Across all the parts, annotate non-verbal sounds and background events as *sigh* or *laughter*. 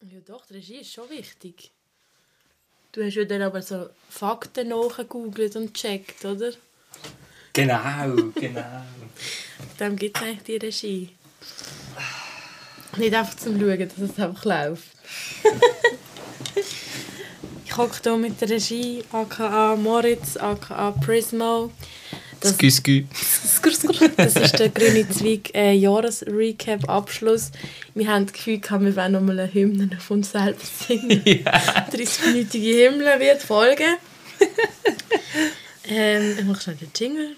Ja doch, die Regie ist schon wichtig. Du hast ja dann aber so Fakten nachgegoogelt und gecheckt, oder? Genau, genau. *laughs* Dann gibt es eigentlich die Regie. Nicht einfach zum Schauen, dass es einfach läuft. *laughs* ich hocke hier mit der Regie, aka Moritz, aka Prismo. Das, Skü, das ist der grüne Zweig äh, Jahresrecap Abschluss. Wir haben das Gefühl, wir wollen nochmal eine Hymne auf uns selbst singen. *laughs* Ja. 30-minütige Hymne wird folgen. ähm, ich mache schnell den Jingle.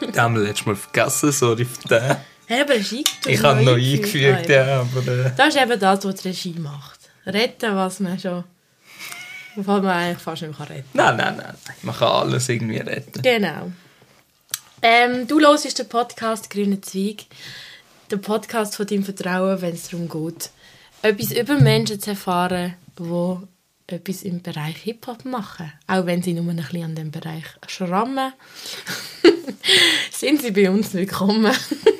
Den haben wir letztes Mal vergessen, sorry für den. Hey, aber Regie, Ich habe noch eingefügt. eingefügt, ja, aber... Äh, Das ist eben das, was die Regie macht. Retten, was man schon... Was man eigentlich fast nicht mehr retten nein, nein, nein. Man kann alles irgendwie retten. Genau. Ähm, du hörst den Podcast «Grüne Zweig». Der Podcast von deinem Vertrauen, wenn es darum geht, etwas über Menschen zu erfahren, die etwas im Bereich Hip-Hop machen. Auch wenn sie nur ein bisschen an dem Bereich schrammen. *laughs* sind sie bei uns willkommen.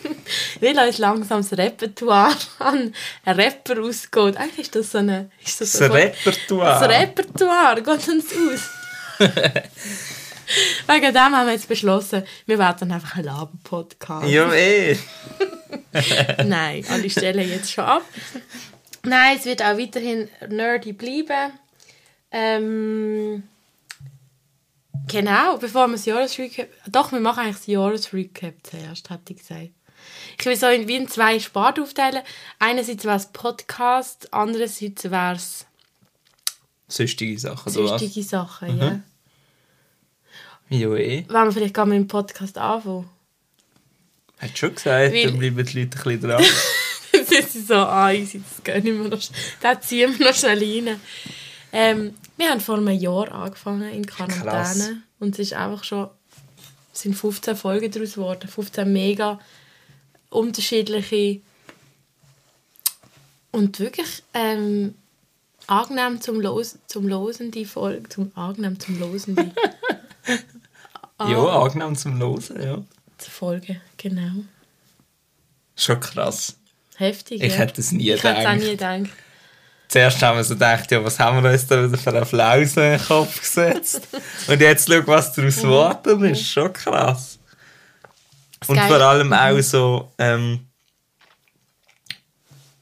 *laughs* Weil uns langsam das Repertoire an einen Rapper ausgeht. Eigentlich ist das so eine... Ist das Das so- Repertoire. das Repertoire geht uns aus. *laughs* Wegen dem haben wir jetzt beschlossen, wir werden einfach ein Laber-Podcast. Ja, eh. Nein, alle stellen jetzt schon ab. Nein, es wird auch weiterhin nerdy bleiben. Ähm, genau, bevor wir das Jahresrecap... Doch, wir machen eigentlich das Jahresrecap zuerst, hätte ich gesagt. Ich will so in, wie in zwei Sparten aufteilen. Einerseits wäre es Podcast, andererseits wäre es Sonstige Sachen, oder was? sonstige Sachen, ja. Ja, eh. Wollen wir vielleicht gar mit dem Podcast anfangen? Hat schon gesagt, Weil- dann bleiben die Leute ein bisschen dran. *laughs* Sind sie so, ah, easy, das gehen wir noch, das ziehen wir noch schnell rein. Ähm, wir haben vor einem Jahr angefangen in Quarantäne. Krass. Und es ist einfach schon, es sind 15 Folgen daraus geworden. 15 mega unterschiedliche und wirklich ähm, angenehm zum Los, zum Losen die Folge, zum angenehm zum Losen die *laughs* Ja, angenehm zum Hören, ja. Folge, genau. Schon krass. Heftig, Ich ja. hätte es nie Ich hätte es auch gedacht. nie gedacht. Zuerst haben wir so gedacht, ja, was haben wir uns da wieder für eine Flause in den Kopf gesetzt? Und jetzt schau, was daraus Mhm. geworden ist. Schon krass. Und vor allem auch so, ähm,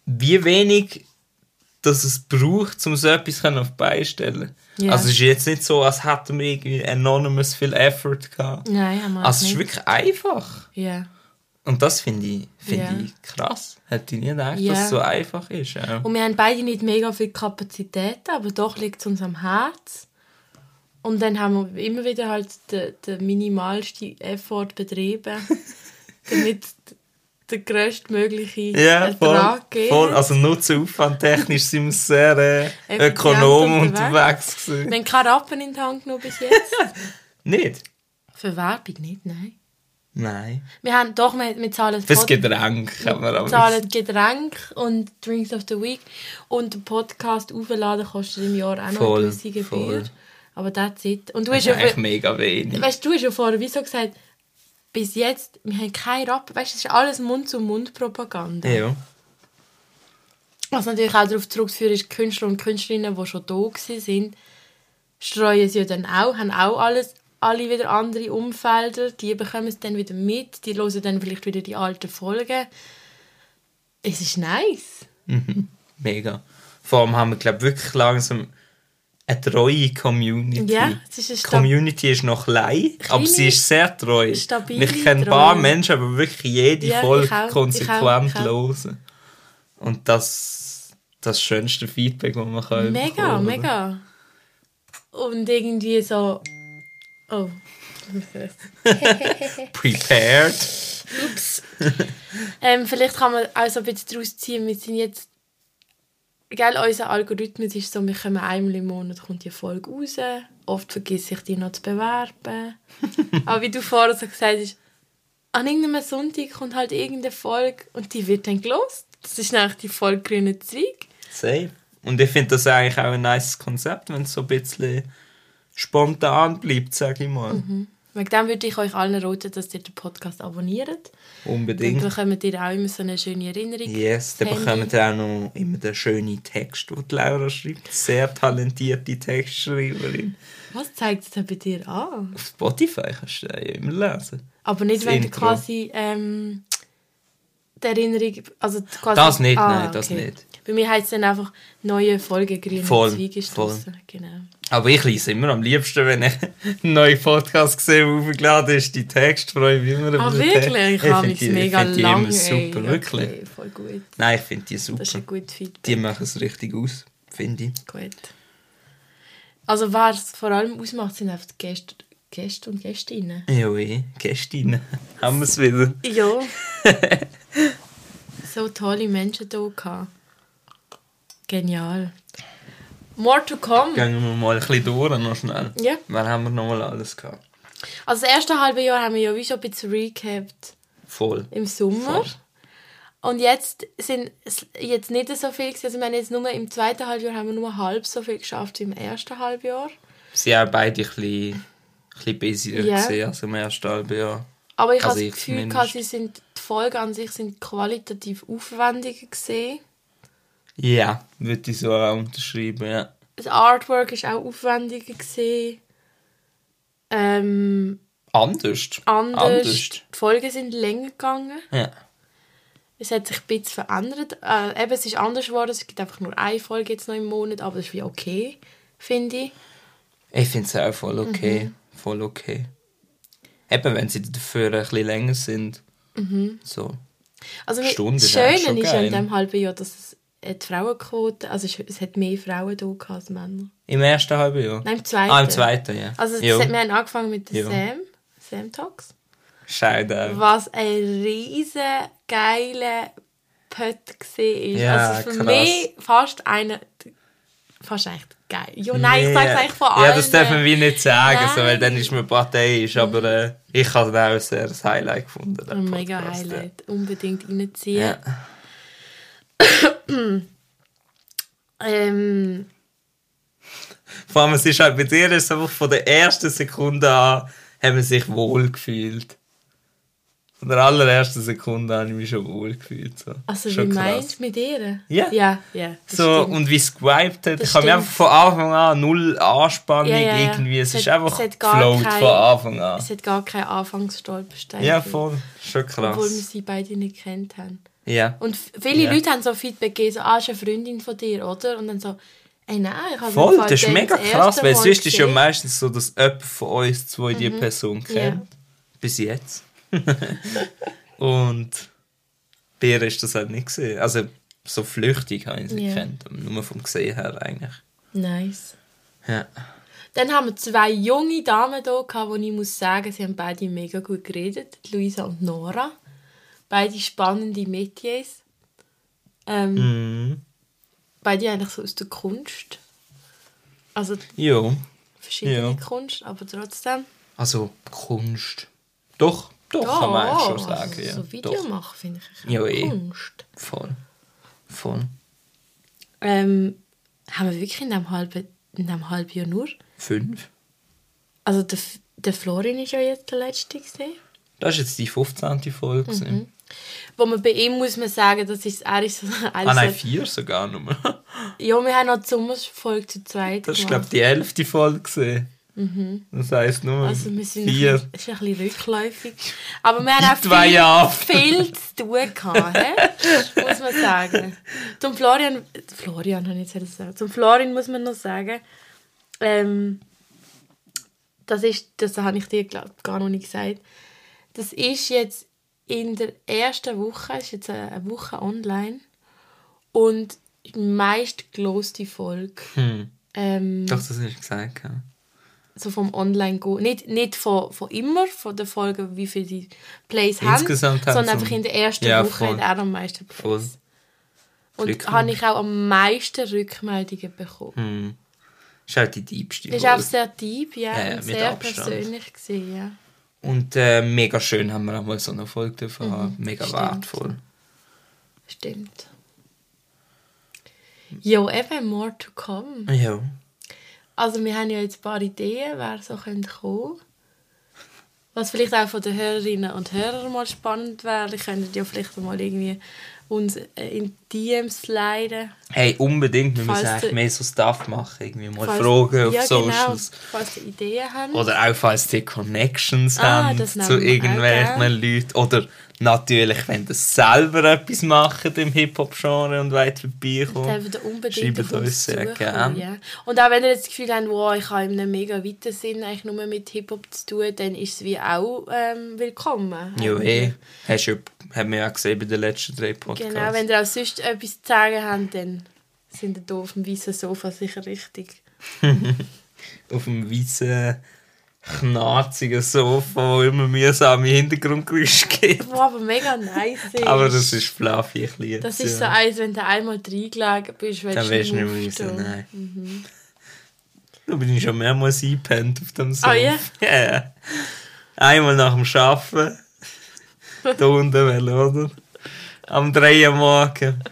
wie wenig dass es braucht, um so etwas auf die Beine zu stellen. Ja. Also es ist jetzt nicht so, als hätten wir irgendwie anonymous viel Effort gehabt. Nein, haben wir Also es ist nicht. wirklich einfach. Ja. Und das finde ich, finde Ja. ich krass. Hätte ich nie gedacht, Ja. dass es so einfach ist. Ja. Und wir haben beide nicht mega viel Kapazität, aber doch liegt es uns am Herz. Und dann haben wir immer wieder halt den, den minimalsten Effort betrieben, *laughs* damit der größtmögliche voll, Ertrag geht. voll. Also Nutzen-Aufwand technisch sind wir sehr äh, ökonom unterwegs. unterwegs Wir haben keine Rappen in den Hand genommen bis jetzt. *laughs* Nicht? Für Werbung nicht, nein. Nein. Wir haben doch, wir, wir zahlen Fürs Pod- Getränk haben wir zahlen Getränk und Drinks of the Week. Und der Podcast aufladen kostet im Jahr auch noch Voll, eine gewisse Gebühr. voll. Aber that's it. Und du Das hast ist ja, eigentlich mega wenig. weißt, du hast ja vorher wieso gesagt, bis jetzt, wir haben keinen Rappen. Weißt du, das ist alles Mund-zu-Mund-Propaganda. Ja. Was natürlich auch darauf zurückzuführen ist, Künstler und Künstlerinnen, die schon da waren, streuen sie ja dann auch, haben auch alles, alle wieder andere Umfelder, die bekommen es dann wieder mit, die hören dann vielleicht wieder die alten Folgen. Es ist nice. Mega. Vor allem haben wir, glaube ich, wirklich langsam eine treue Community. Ja, es ist eine Stab- Community ist noch klein, aber sie ist sehr treu. stabile Ich kenne ein paar. Menschen, aber wirklich jede Ja, Folge auch, konsequent hören. Und das das schönste Feedback, das man kann Mega, bekommen, mega. Und irgendwie so. Oh. *laughs* Prepared. Ups. ähm, vielleicht kann man auch so ein bisschen daraus ziehen, wir sind jetzt. Gell, unser Algorithmus ist so, wir kommen einmal im Monat kommt die Folge raus. Oft vergesse ich die noch zu bewerben. *laughs* Aber wie du vorher so gesagt hast, an irgendeinem Sonntag kommt halt irgendeine Folge und die wird dann gelost. Das ist nämlich die Folge Grüne Zweig. Safe. Und ich finde das eigentlich auch ein nice Konzept, wenn es so ein bisschen spontan bleibt, sage ich mal. Mhm. Wegen dem würde ich euch allen raten, dass ihr den Podcast abonniert. Dann Unbedingt. bekommt ihr auch immer so eine schöne Erinnerung. Yes, dann bekommt ihr auch noch immer den schönen Text, den die Laura schreibt. Sehr talentierte Textschreiberin. Was zeigt es denn bei dir an? Auf Spotify kannst du den ja immer lesen. Aber nicht, Das wenn du Intro. quasi ähm, die Erinnerung... Also quasi, Das nicht, nein, das nicht. Bei mir heisst es dann einfach «Neue Folge grüne Voll, ist voll. draussen». Genau. Aber ich lese immer am liebsten, wenn ich einen neuen Podcast sehe, der aufgeladen ist, die Texte, freue ich mich immer Ah, über den wirklich? Ich habe mich die- mega find die lang, immer super, ey. wirklich. Okay, voll gut. Nein, ich finde die super. Das ist ein gutes Feedback. Die machen es richtig aus, finde ich. Gut. Also was vor allem ausmacht, sind einfach die Gäste, Gäste und Gästinnen. Ja, eh, Gästinnen. Haben wir es wieder. Ja. *laughs* so tolle Menschen hier. Genial. More to come. Gehen wir mal ein bisschen durch, noch schnell. Ja. Wann haben wir noch mal alles gehabt? Also das erste halbe Jahr haben wir ja wie schon ein bisschen recapped Voll. im Sommer. Voll. Und jetzt sind es jetzt nicht so viel gewesen. Also wir haben jetzt nur im zweiten Halbjahr haben wir nur halb so viel geschafft wie im ersten Halbjahr. Sie haben beide ein bisschen, ein bisschen busier Ja. gesehen als im ersten halben Jahr. Aber ich Also habe ich das Gefühl, gehabt, sie sind, die Folgen an sich sind qualitativ aufwendiger gesehen. Ja, würde ich so auch unterschreiben, ja. Das Artwork ist auch aufwendiger gesehen. Ähm, Anders. anders. Die Folgen sind länger gegangen. Ja. Es hat sich ein bisschen verändert. Äh, eben, es ist anders geworden. Es gibt einfach nur eine Folge jetzt noch im Monat, aber das ist wie okay, finde ich. Ich finde es auch voll okay. Mhm. Voll okay. Eben, wenn sie dafür ein bisschen länger sind. Mhm. So. Also Stunde das Schöne ist an diesem halben Jahr, dass es die Frauenquote, also es, es hat mehr Frauen da als Männer. Im ersten halben Jahr? Nein, im zweiten. Ah, im zweiten, ja. Also das Jo. hat, wir haben angefangen mit der. Sam, Sam Talks. Shoutout. Was ein riesen geiler Pött war. Ja, also für krass. mich fast einer, fast echt geil. Ja, nein, ich sage es eigentlich von allen. Ja, das dürfen wir nicht sagen, so, weil dann ist man parteiisch. Aber äh, ich habe auch sehr ein Highlight gefunden. den Ein mega Podcast, ja. Highlight. Unbedingt reinziehen. Ja. Ähm, Vor allem, es ist halt bei dir ist einfach von der ersten Sekunde an, haben wir sich wohl gefühlt. Von der allerersten Sekunde an habe ich mich schon wohl gefühlt. So. also Schon wie krass. meinst du mit ihr? Ja. Ja, ja. So, stimmt. und wie es gewiped hat. Das ich habe mich einfach von Anfang an null Anspannung Ja, ja, ja. irgendwie. Es, Es ist hat- einfach geflowt kein- von Anfang an. Es hat gar keinen Anfangsstolperstein. Ja, voll. Schon Obwohl wir krass. sie beide nicht kennt haben. Ja. Und viele Ja. Leute haben so Feedback gegeben, so, ah, ist eine Freundin von dir, oder? Und dann so, ey, nein, ich habe Voll, das ist mega das krass, weil sonst ist ja. Mhm. meistens so, dass jemand von uns zwei die Person kennt. Bis jetzt. *laughs* Und bei ihr ist das halt nicht gesehen. Also so flüchtig habe ich sie Ja. aber nur vom Gesehen her eigentlich. Nice. Ja. Dann haben wir zwei junge Damen hier, gehabt, wo ich muss sagen, sie haben beide mega gut geredet. Die Luisa und Nora. Beide spannende Metiers. Ähm, Mhm. Beide eigentlich so aus der Kunst. Also Jo. verschiedene Ja. Kunst, aber trotzdem. Also Kunst. Doch, doch, kann man schon sagen. also ja. So Video Doch. machen finde ich Ja, eh. Kunst. Voll. Voll. Ähm, haben wir wirklich in diesem halben, in diesem halben Jahr nur? Fünf. Also der, der Florin ist ja jetzt der letzte gesehen. Das ist jetzt die 15. Folge. gewesen. Wo man bei ihm muss man sagen, das ist ist *laughs* so Ah nein, vier sogar nur. *laughs* Ja, wir haben noch die Sommerfolge zu zweit Das ist, glaube die elfte Folge. gewesen. Das heisst nur Also wir sind vier. Ein, ist ein bisschen rückläufig. Aber wir haben auch viel, viel zu tun gehabt, *laughs* muss man sagen. Zum Florian, Florian habe ich jetzt gesagt. Zum Florian muss man noch sagen, ähm, das ist, das habe ich dir glaub, gar noch nicht gesagt. Das ist jetzt in der ersten Woche, ist jetzt eine Woche online und die meistgeloste Folge. Hm. Ähm, Doch, das hast du gesagt. Ja. so vom online go nicht nicht von, von immer von der Folge wie viele die Plays Insgesamt haben sondern einfach in der ersten Ja, Woche voll. hat er am meisten Plays Voll. und habe ich auch am meisten Rückmeldungen bekommen Hm. Ist halt die diebste ist Folge. auch sehr deep ja, mit sehr Abstand. persönlich gesehen ja Und äh, mega schön haben wir auch mal so eine Folge dürfen haben. Mega Mhm. stimmt. wertvoll. stimmt ja eben more to come Ja. also wir haben ja jetzt ein paar Ideen wer so könnte kommen Was vielleicht auch von den Hörerinnen und Hörern mal spannend wäre, könntet ja vielleicht mal irgendwie uns äh, in DMs leiden. Hey, unbedingt. Wir Falls müssen eigentlich mehr so Stuff machen. Irgendwie mal Fragen auf ja, Genau, Socials. falls ihr Ideen habt. Oder auch falls die Connections Ah, haben zu auch irgendwelchen gern. Leuten. Oder natürlich, wenn ihr selber etwas macht im Hip-Hop-Genre und weit unbedingt Schreibt uns sehr zukommen, gern. Ja. Und auch wenn ihr jetzt das Gefühl habt, wow, ich habe in einem mega weiten Sinn eigentlich nur mit Hip-Hop zu tun, dann ist es wie auch ähm, willkommen. Ja, eh. Hast du, haben wir ja gesehen bei den letzten drei Podcasts. Genau, wenn ihr auch sonst etwas zu sagen habt, dann sind ihr hier auf dem weißen Sofa sicher richtig. *laughs* Auf dem weißen, knarzigen Sofa, wo immer mühsame Hintergrundgeräusche gibt. Wo aber mega nice ist. Aber das ist fluffy, ich liebe Das ist so eins, wenn du einmal reingelegen bist, willst Dann du nicht mehr raus, nein. Da bin ich schon mehrmals eingepennt auf dem Sofa. Ah, ja? *laughs* Ja. Einmal nach dem Arbeiten. *laughs* da unten, oder? Am 3 Uhr morgen.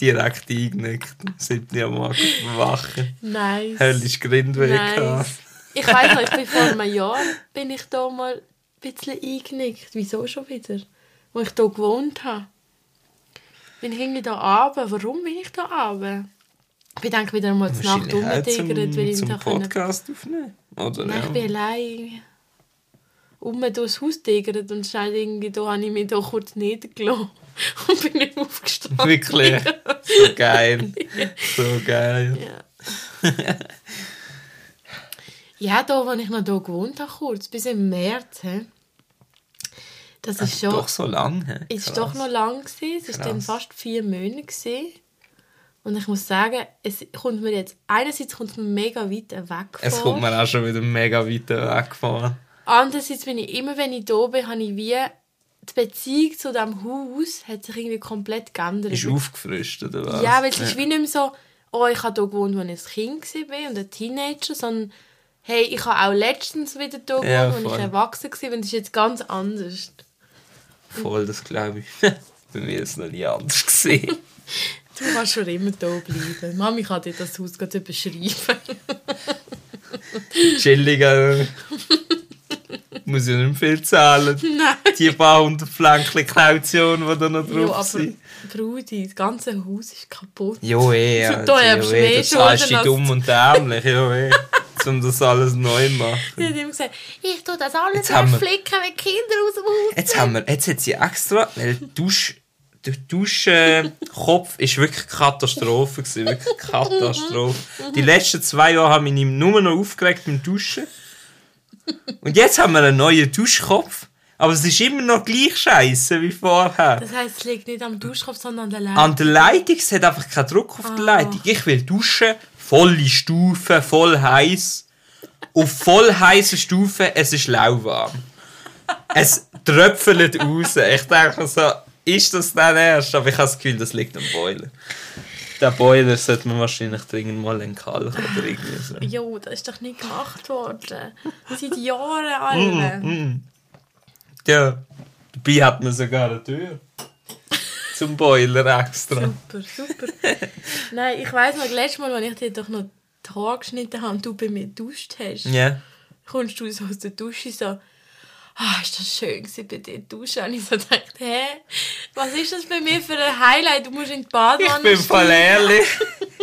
Direkt eingenickt. Am 7 Uhr morgen wachen. Nice. Höllisch Grindweg nice. Ich weiß noch, ich bin vor einem Jahr bin ich da mal ein bisschen eingenickt. Wieso schon wieder? Wo ich hier gewohnt habe. Bin ich irgendwie da runter. Warum bin ich da runter? Ich bin dann wieder mal zur Nacht rumgetigert, weil ich zum, da können- Podcast aufnehmen. Oder? Nein, ja. ich bin allein um durchs Haus tigert und schnell irgendwie da habe ich mich da kurz niedergelassen *laughs* und bin nicht aufgestanden. Wirklich. So geil. *laughs* So geil. Ja. ja, da, wo ich noch da gewohnt habe, kurz, bis im März. He. Das ist schon... Doch so lang. ist Krass. doch noch lang gewesen. Es war dann Krass. fast vier Monate. Gewesen. Und ich muss sagen, es kommt mir jetzt... Einerseits kommt es mir mega weit weg Es vor. kommt mir auch schon wieder mega weit weggefahren. Andererseits bin ich immer, wenn ich da bin, habe ich wie... Die Beziehung zu diesem Haus hat sich irgendwie komplett geändert. Ist aufgefrischt, oder was? Ja, weil es ist wie nicht mehr so, oh, ich habe hier gewohnt, als ich ein Kind war und ein Teenager, sondern hey, ich habe auch letztens wieder hier gewohnt, Ja, als ich erwachsen war und es ist jetzt ganz anders. Voll, das glaube ich. *laughs* Bei mir ist es noch nie anders gesehen. *laughs* Du kannst schon immer hier bleiben. Mami kann dir das Haus gerade beschreiben. Chilliger. *laughs* Muss ja nicht viel zahlen. *laughs* Nein. Die paar hundert Flänkchen Kaution, die da noch Ja, drauf aber sind. Brudi, das ganze Haus ist kaputt. Jo, eh. *laughs* Also, da jo, hast du eh. Da zahlst du dumm und dämlich. Jo, eh. *laughs* Um das alles neu zu machen. Sie hat immer gesagt, ich tue das alles flicken, wenn Kinder aus dem Haus Jetzt haben wir, jetzt hat sie extra, weil der Dusch, der Duschkopf ist wirklich Katastrophe gewesen, wirklich Katastrophe. Die letzten zwei Jahre haben wir ihn nur noch aufgeregt beim Duschen. Und jetzt haben wir einen neuen Duschkopf, aber es ist immer noch gleich scheiße wie vorher. Das heisst, es liegt nicht am Duschkopf, sondern an der Leitung. An der Leitung, es hat einfach keinen Druck auf der Leitung. Ich will duschen, volle Stufe, voll heiß. Auf voll heißen Stufen, es ist lauwarm. Es tröpfelt raus. Ich denke so, ist das dann erst? Aber ich habe das Gefühl, das liegt am Boiler. Der Boiler sollte man wahrscheinlich dringend mal entkalken oder irgendwie so. Jo, das ist doch nicht gemacht worden. Seit Jahren, Alter. Mm. Ja, dabei hat man sogar eine Tür. Zum Boiler extra. Super, super. Nein, ich weiss noch, letztes Mal, als ich dir doch noch die Haare geschnitten habe und du bei mir geduscht hast, Ja. kommst du so aus der Dusche so, ah, ist das schön gewesen bei dir duschen? Und ich so dachte, hä, was ist das bei mir für ein Highlight? Du musst in die Ich Badewanne bin voll steigen. ehrlich.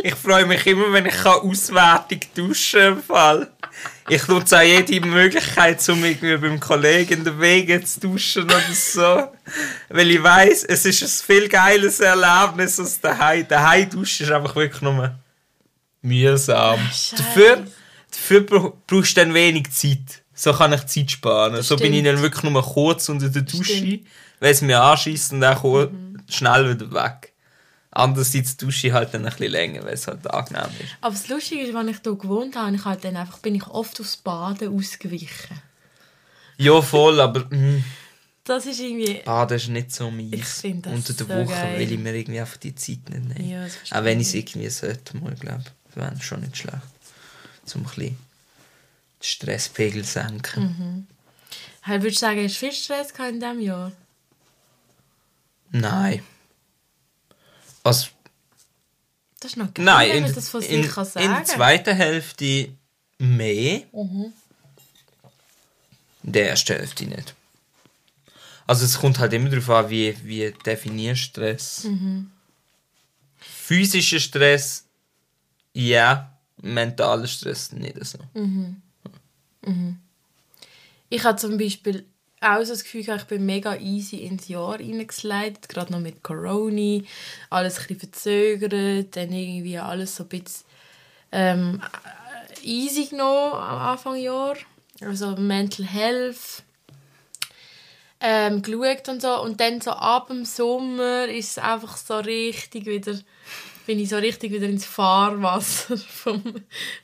Ich freue mich immer, wenn ich kann auswärtig duschen kann. im Fall. Ich nutze auch jede Möglichkeit, um irgendwie beim Kollegen in den Wegen zu duschen oder so. Weil ich weiss, es ist ein viel geiles Erlebnis als daheim. Daheim duschen ist einfach wirklich nur mühsam. Scheiße. Dafür, dafür bra- brauchst du dann wenig Zeit. So kann ich Zeit sparen. so bin ich stimmt. dann wirklich nur kurz unter der Dusche, Stimmt. weil es mir anschießt und dann kur- schnell wieder weg. Andererseits dusche ich halt dann ein bisschen länger, weil es halt angenehm ist. Aber das Lustige ist, als ich hier gewohnt habe, ich halt dann einfach, bin ich oft aufs Baden ausgewichen. Ja, voll, aber mm, Das ist irgendwie... Baden ist nicht so das Unter der so Woche geil. will ich mir irgendwie einfach die Zeit nicht nehmen. Ja, das Auch wenn ich es irgendwie sollte, mal, glaube ich. wäre schon nicht schlecht. Zum ein bisschen Stresspegel senken. Mhm. Würdest du sagen, hast du viel Stress in diesem Jahr? Nein. Also, Das ist noch geil, nein, wenn in, man das von sich in, kann in sagen der zweiten Hälfte mehr. Mhm. In der ersten Hälfte nicht. Also es kommt halt immer darauf an, wie, wie definierst Stress. Physischer Stress, ja. Mentaler Stress nicht so. Ich habe zum Beispiel auch das Gefühl, ich bin mega easy ins Jahr hineingeslidet, gerade noch mit Corona, alles ein verzögert, dann irgendwie alles so ein bisschen ähm, easy genommen am Anfang Jahr, also Mental Health ähm, geschaut und so. Und dann so ab dem Sommer ist es einfach so richtig wieder bin ich so richtig wieder ins Fahrwasser *laughs* vom,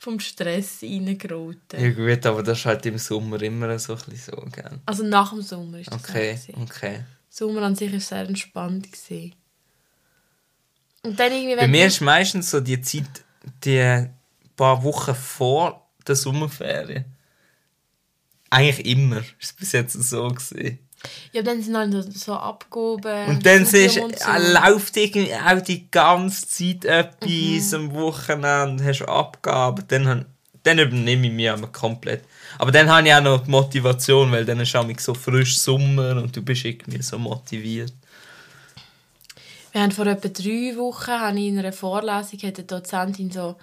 vom Stress reingeraten. Ja gut, aber das ist halt im Sommer immer so ein bisschen so, gell? Also nach dem Sommer ist das Okay, gewesen. okay. Sommer an sich war sehr entspannt. Gewesen. Und dann irgendwie... Bei mir ist meistens so die Zeit, die paar Wochen vor der Sommerferien. Eigentlich immer. Ist es bis jetzt so gesehen. Ja, dann sind halt so- abgehoben. Und dann siehst und so. äh, läuft irgendwie auch die ganze Zeit etwas Mhm. am Wochenende, hast Abgaben, dann, dann übernehme ich mich einmal komplett. Aber dann habe ich auch noch die Motivation, weil dann ist es so frisch Sommer und du bist irgendwie so motiviert. Wir haben vor etwa drei Wochen habe ich in einer Vorlesung hat eine Dozentin so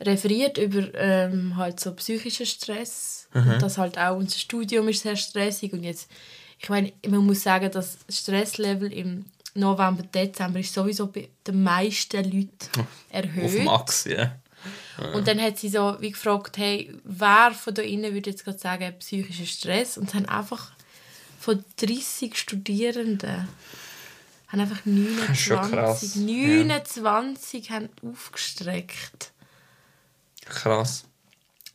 referiert über ähm, halt so psychischen Stress und das halt auch unser Studium ist sehr stressig. Und jetzt ich meine man muss sagen das Stresslevel im November Dezember ist sowieso bei den meisten Leuten erhöht Auf Max, ja. und dann hat sie so wie gefragt hey wer von da innen würde jetzt gerade sagen psychischer Stress? Und haben einfach von 30 Studierenden haben einfach Das *laughs* ist schon krass, 29, 29 haben aufgestreckt. Krass.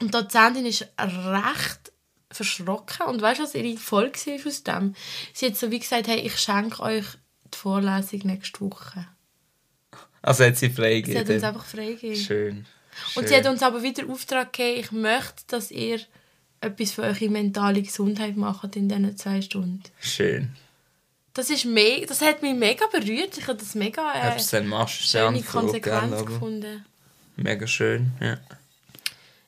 Und die Dozentin ist recht verschrocken. Und weißt du, was ihre Folge war aus dem? Sie hat so wie gesagt, hey, ich schenke euch die Vorlesung nächste Woche. Also hat sie Sie hat uns freigegeben. einfach freigegeben. Schön. Und Schön. sie hat uns aber wieder Auftrag gegeben, ich möchte, dass ihr etwas für eure mentale Gesundheit macht in diesen zwei Stunden. Schön. Das, ist me das hat mich mega berührt. Ich habe das mega äh, es dann machst, schöne Konsequenz gefunden. Mega schön, ja.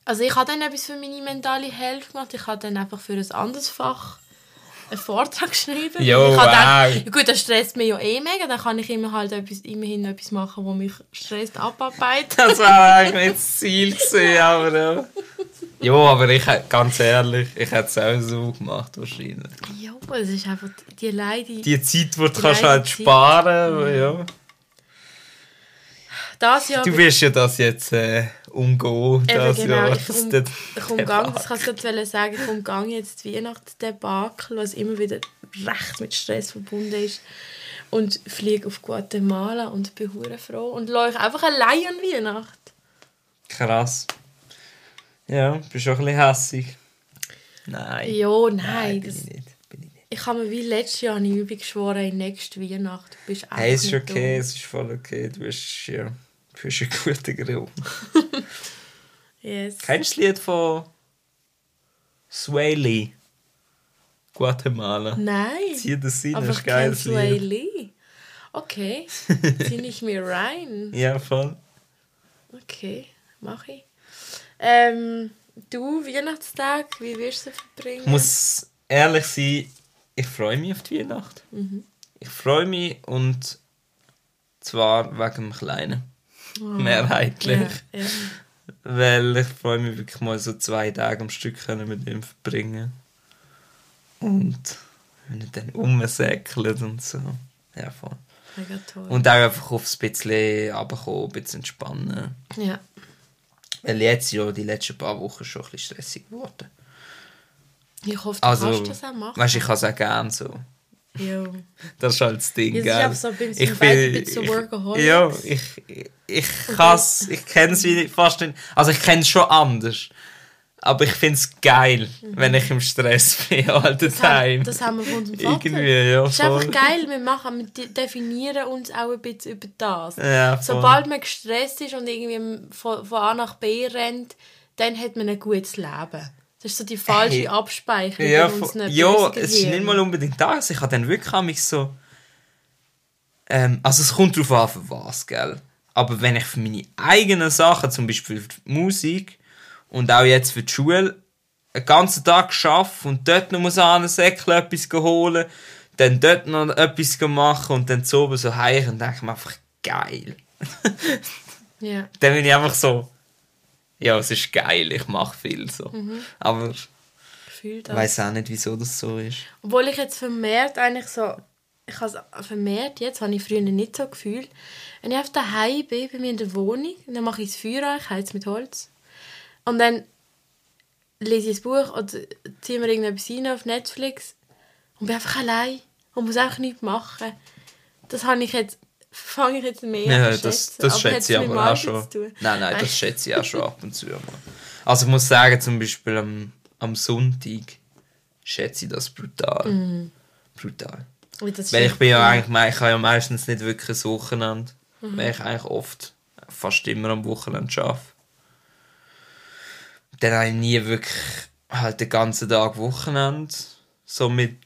Also ich habe dann etwas für meine mentale Health gemacht. Ich habe dann einfach für ein anderes Fach einen Vortrag *laughs* geschrieben. Jo, ich wow. ja gut, das stresst mich ja eh mega. Dann kann ich immer halt etwas, immerhin etwas machen, was mich stresst, abarbeiten. *laughs* Das war eigentlich nicht das Ziel gewesen, aber ja. Ja, aber ich ganz ehrlich, ich hätte es auch so gemacht wahrscheinlich. ja, es ist einfach die Leute... Die Zeit, die du kannst leide halt sparen, aber ja. das Jahr... Du wirst ja das jetzt äh, umgehen, das genau, Jahr. ich, Das um, dort- ich umgang, das kann ich gerade sagen, ich umgang jetzt die Weihnachtsdebakel, was immer wieder recht mit Stress verbunden ist. Und fliege auf Guatemala und bin froh und euch einfach allein an Weihnacht. Krass. Ja, bist auch ein bisschen hässig. Nein. Ja, nein. bin das, ich nicht. Bin ich nicht. ich habe mir wie letztes Jahr eine Übung geschworen, in nächste Weihnacht. Du bist Hey, es ist okay, dumm. es ist voll okay. Du bist, ja, du bist ein guter Grill. *laughs* Yes. Kennst du das Lied von Sway Lee? Guatemala. Nein. Zieh das rein, das ich ist geiles Lied. Lee. Okay. *laughs* Zieh ich mir rein. Ja, voll. Okay, mache ich. Ähm, du, Weihnachtstag, wie wirst du verbringen? Ich muss ehrlich sein, ich freue mich auf die Weihnacht. Mhm. Ich freue mich und zwar wegen dem Kleinen. Mehrheitlich. Ja, ja. Weil ich freue mich wirklich mal so zwei Tage am Stück können mit ihm verbringen. Und wenn er dann rumsäckelt und so. Ja, voll. Mega toll. Und auch einfach aufs bisschen runterkommen, ein bisschen entspannen. ja. Weil jetzt ja die letzten paar Wochen schon ein bisschen stressig geworden. Ich hoffe, du Also, kannst das auch machen. weißt du, ich kann es auch gerne so. Ja. Das ist halt das Ding, ist gell? einfach so, bin- sind beide ein bisschen so Workaholics. Ja, ich, ich, ich kann's, ich es fast nicht. Also ich kenne es schon anders. Aber ich finde es geil, wenn ich im Stress *laughs* bin, all the Mhm. Das, haben, time. das haben wir von unserem Vater. Irgendwie, ja, Es ist einfach voll. geil, wir, machen, wir de- definieren uns auch ein bisschen über das. Ja. Sobald man gestresst ist und irgendwie von, von A nach B rennt, dann hat man ein gutes Leben. Das ist so die falsche Hey. Abspeicherung Ja, ja es ist nicht mal unbedingt das. Ich habe dann wirklich an mich so. Ähm, also es kommt darauf an, für was, gell? Aber wenn ich für meine eigenen Sachen, zum Beispiel für die Musik und auch jetzt für die Schule, einen ganzen Tag geschafft und dort noch muss an Säckchen etwas holen, dann dort noch etwas machen und dann zu oben so heim und denke mir einfach, geil. *laughs* Ja. Dann bin ich einfach so, ja, es ist geil, ich mache viel so. Aber ich weiß auch nicht, wieso das so ist. Obwohl ich jetzt vermehrt eigentlich so, ich habe es vermehrt jetzt, habe ich früher nicht so gefühlt. Wenn ich auf daheim bin, bei mir in der Wohnung, dann mache ich das Feuer an, ich heiz mit Holz. Und dann lese ich ein Buch oder ziehe mir irgendetwas rein auf Netflix und bin einfach allein und muss einfach nichts machen. Das habe ich jetzt, fange ich jetzt mehr Ja, an zu das, das schätze ich aber auch schon. Nein, nein, das schätze ich auch schon ab und zu. *laughs* Mal. Also ich muss sagen, zum Beispiel am, am Sonntag schätze ich das brutal. Brutal. Aber das Weil ich bin ja eigentlich, ich habe ja meistens nicht wirklich ein Wochenende, weil ich eigentlich oft, fast immer am Wochenende arbeite. Dann habe ich nie wirklich halt den ganzen Tag Wochenende, so mit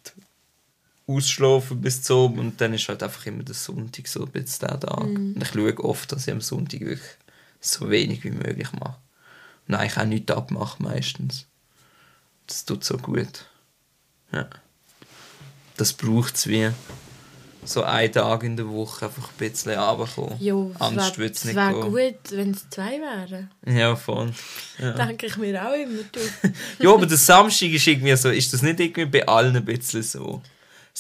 ausschlafen bis zum und dann ist halt einfach immer der Sonntag so ein bisschen der Tag. Und ich schaue oft, dass ich am Sonntag wirklich so wenig wie möglich mache. Und eigentlich auch nichts abmache meistens. Das tut so gut. Ja das braucht es wie so einen Tag in der Woche einfach ein bisschen runterkommen. Jo, es würde es wäre nicht wär gehen. gut, wenn es zwei wären. Ja, voll. Ja. Denke ich mir auch immer. Du. *laughs* ja, aber der Samstag ist irgendwie so, ist das nicht irgendwie bei allen ein bisschen so?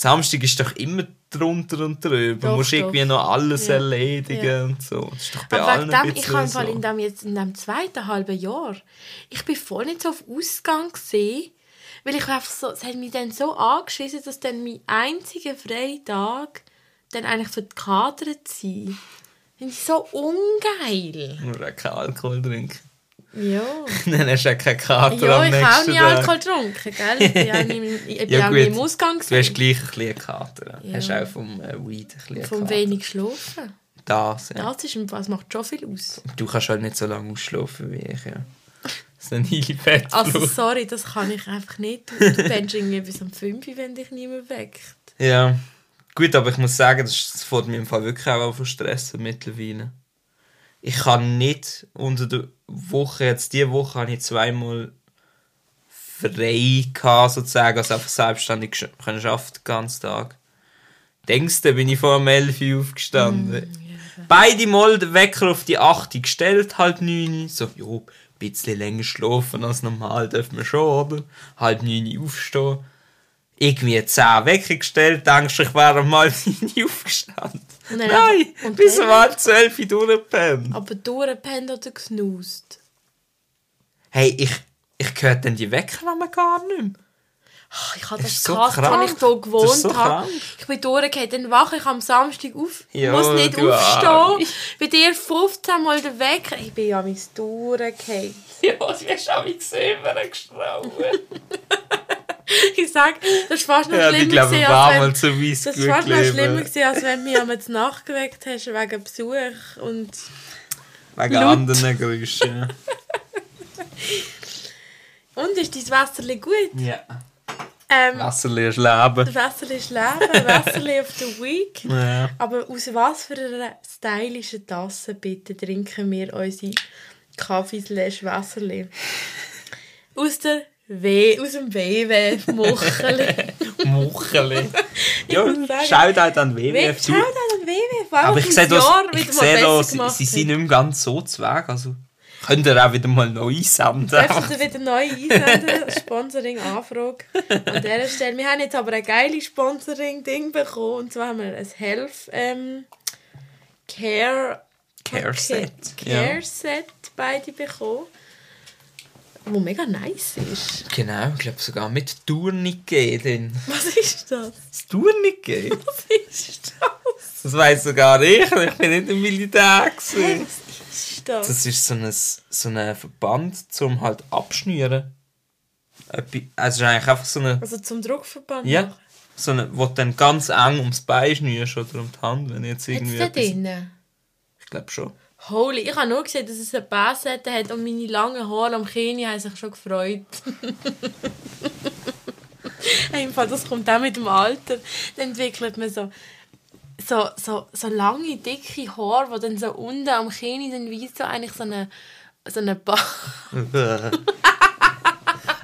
Samstag ist doch immer drunter und drüber. Doch, du musst doch. irgendwie noch alles Ja. erledigen Ja. und so. Das ist doch bei Aber allen dem, ich habe so. in dem jetzt in dem zweiten halben Jahr, ich bin voll nicht so auf Ausgang gesehen, weil ich einfach so, es hat mich dann so angeschissen, dass dann mein einziger freier Tag dann eigentlich für die Kader sein. Finde ich so ungeil. Auch keinen Alkohol trinken. Ja. *laughs* Dann hast du auch keinen Kater Ja, am ich habe auch nie Tag. Alkohol getrunken, gell? Ich bin auch nie, im- ich bin Ja, auch nie im Ausgang Du hast gewesen. gleich ein bisschen Kater. Ja. Hast auch vom äh, Weed ein bisschen Vom Kater. wenig schlafen. Das, ja. Das, ist, das macht schon viel aus. Du kannst halt nicht so lange ausschlafen wie ich, ja. Das ist ein Heilfett. Also sorry, das kann ich einfach nicht. Du du pennst irgendwie bis um 5 Uhr, wenn dich niemand weckt. Ja. Gut, aber ich muss sagen, das, fällt mir im Fall wirklich auch von stressen mittlerweile. Ich kann nicht unter der Woche, jetzt diese Woche habe ich zweimal frei gehabt, sozusagen, also einfach selbstständig können arbeiten den ganzen Tag. Denkst du, bin ich vor um 11 Uhr aufgestanden. Beide Mal den Wecker auf die 8 Uhr gestellt, halb 9 Uhr. So, jo, ein bisschen länger schlafen als normal dürfen wir schon, oder? Halb 9 Uhr aufstehen. Irgendwie 10 Wecker gestellt, denkst du, ich wäre 9 Uhr aufgestanden. Nein, und bis um halb 12 Uhr durchgepennt. Aber durchgepennt oder gesnust? Hey, ich, ich höre dann die Wecker man gar nicht mehr. Ach, Ich habe Das das ist so krank. als ich hier gewohnt so habe. krank. Ich bin durchgefallen, dann wache ich am Samstag auf, Ja, muss nicht aufstehen. Bei dir 15 Mal der Wecker. Ich bin ja mein durchgefallen. Ja, du hast auch gesehen, wer gestraubt. *laughs* Ich sag, das war noch Ja, schlimmer ich glaube, war mal zu weiss Das war schlimmer gewesen, als wenn du mich am Nacht geweckt hast wegen Besuch und... Wegen Laut. anderen Geräuschen. *laughs* Und, ist dein Wasserli gut? Ja. Ähm, Wasserli ist Leben. das Wasserli ist Leben, Wasserli *laughs* auf der Week. Ja. Aber aus was für einer stylischen Tasse bitte trinken wir unsere Kaffee slash Wasserli? Aus der W, aus dem WW Mucheli. *laughs* Mucheli. Ja, Shoutout an WWF. Du- an den WW, vor allem Aber ich sehe das, ich sehe gemacht sie hat. sind nicht mehr ganz so zu Weg. Also könnt ihr auch wieder mal neu einsenden. Dürfen Sie wieder neu einsenden? *laughs* Sponsoring-Anfrage an dieser Stelle. Wir haben jetzt aber ein geiles Sponsoring-Ding bekommen. Und zwar haben wir ein Health ähm, Care, Care Set, Care. Set beide bekommen. Wo mega nice ist. Genau, ich glaube sogar mit Tourniquet drin. Was ist das? Das Tourniquet? *laughs* Was ist das? Das weiss sogar ich. Ich bin nicht im Militär. Gewesen. was ist das? Das ist so ein, so ein Verband zum halt abschnüren. Also eigentlich einfach so eine... Also zum Druckverband Ja. machen. So eine, wo du dann ganz eng ums Bein schnürst oder um die Hand, wenn jetzt irgendwie da etwas- drinnen? Ich glaube schon. Holy, ich habe nur gesehen, dass es eine Bassette hat und meine langen Haare am Kinn haben sich schon gefreut. *laughs* Fall, das kommt auch mit dem Alter. Dann entwickelt man so, so, so, so lange, dicke Haare, die dann so unten am Kinn sind, wie so eigentlich so eine, so eine ba *laughs* *laughs*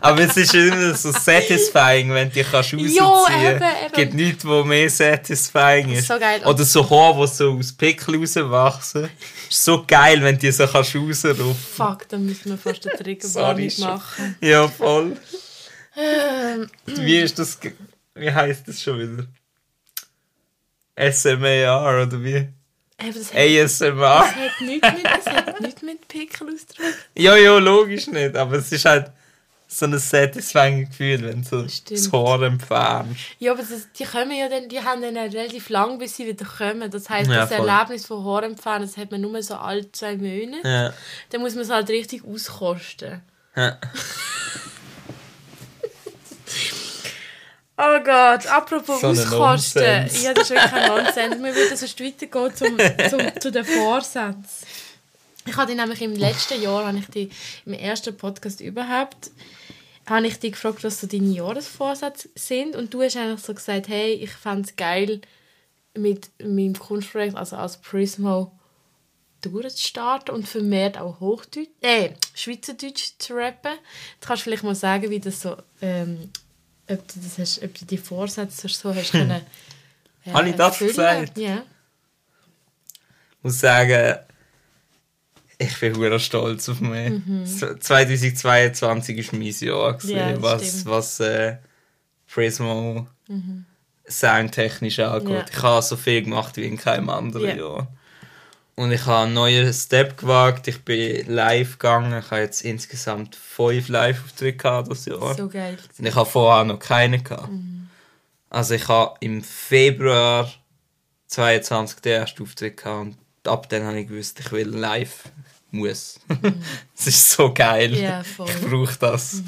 Aber es ist immer so satisfying, wenn du dich kannst rausziehen kannst. Es gibt nichts, was mehr satisfying ist. So geil. Oder so Haare, die so aus Pickel rauswachsen. ist so geil, wenn du die so kannst Fuck, dann müssen wir fast eine Triggerwarnung machen. Ja, voll. Ähm, Wie ist das? Wie heißt das schon wieder? SMAR oder wie? eben, das, hat, ASMR? das, hat nichts mit, das hat nichts mit Pickel ausdrücken. Ja, ja, logisch nicht. Aber es ist halt so ein satisfying Gefühl, wenn du so Stimmt. das Haar entfernst. Ja, aber das, die kommen ja dann, die haben dann relativ lang, bis sie wieder kommen. Das heisst, Ja, das voll. Erlebnis von Haaren entfernen, das hat man nur so alle zwei Monate. Ja. Dann muss man es halt richtig auskosten. Ja. *laughs* Oh Gott, apropos So ein auskosten. Nonsens. Ja, das ist wirklich kein Nonsens. Wir würden sonst weitergehen zum, zum, zu den Vorsätzen. Ich hatte nämlich im letzten Jahr, habe ich dich im ersten Podcast überhaupt, habe ich dich gefragt, was so deine Jahresvorsätze sind. Und du hast eigentlich so gesagt, hey, ich fände es geil, mit meinem Kunstprojekt, also als Prismo, durchzustarten und vermehrt auch Hochdeutsch, äh, Schweizerdeutsch zu rappen. Du kannst vielleicht mal sagen, wie das so, ähm, ob du das hast, ob du die Vorsätze so hast *laughs* können. äh, Habe ich das erfüllen. gesagt? Ja. Ich muss sagen, ich bin hure stolz auf mich. Z- 2022 war mein Jahr, gewesen, Mhm. Ja, das was, stimmt. was äh, Prismo soundtechnisch angeht. Ja. Ich habe so viel gemacht wie in keinem anderen Ja. Jahr. Und ich habe einen neuen Step gewagt. Ich bin live gegangen. Ich habe jetzt insgesamt fünf Live-Auftritte gehabt dieses Jahr. So geil. Und ich habe vorher noch keine gehabt. Also ich habe im Februar 22 den ersten Auftritt gehabt ab dann habe ich gewusst, ich will live muss. *laughs* Es ist so geil. Voll. Ich brauche das.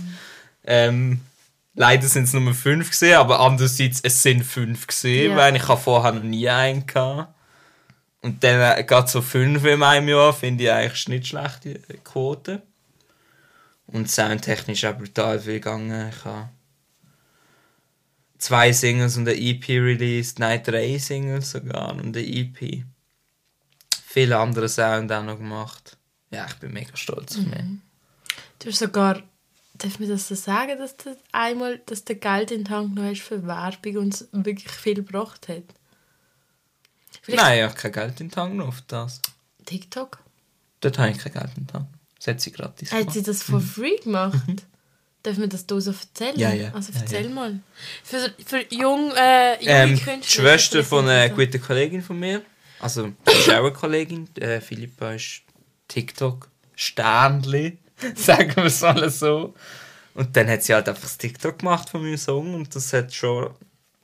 Ähm, leider sind es nur fünf gesehen, aber andererseits es sind fünf gesehen, Ja. weil ich habe vorher noch nie einen gehabt. Und dann äh, gerade so fünf in einem Jahr finde ich eigentlich nicht schlechte Quote. Und soundtechnisch auch brutal viel gegangen. Ich habe zwei Singles und eine EP released, nein, drei Singles sogar und eine EP. Viele andere Sound auch noch gemacht. Ja, ich bin mega stolz auf mich. Du hast sogar, darf man das so sagen, dass du einmal, dass du Geld in den Tank genommen hast für Werbung und es wirklich viel gebracht hat? Vielleicht- Nein, ich habe kein Geld in den Tank genommen auf das. TikTok? Dort habe ich kein Geld in den Tank. Das hat sie gratis Hat gemacht. sie das for free gemacht? Darf man das hier so erzählen? Mhm. Ja, ja. Also Ja, erzähl ja. mal. Für, für jung, äh, junge Ähm, die Künstler. Schwester von einer guten Kollegin von mir, also die ist auch eine Kollegin, äh, Philippa ist TikTok Sternli, *laughs* sagen wir es mal so. Und dann hat sie halt einfach das TikTok gemacht von meinem Song und das hat schon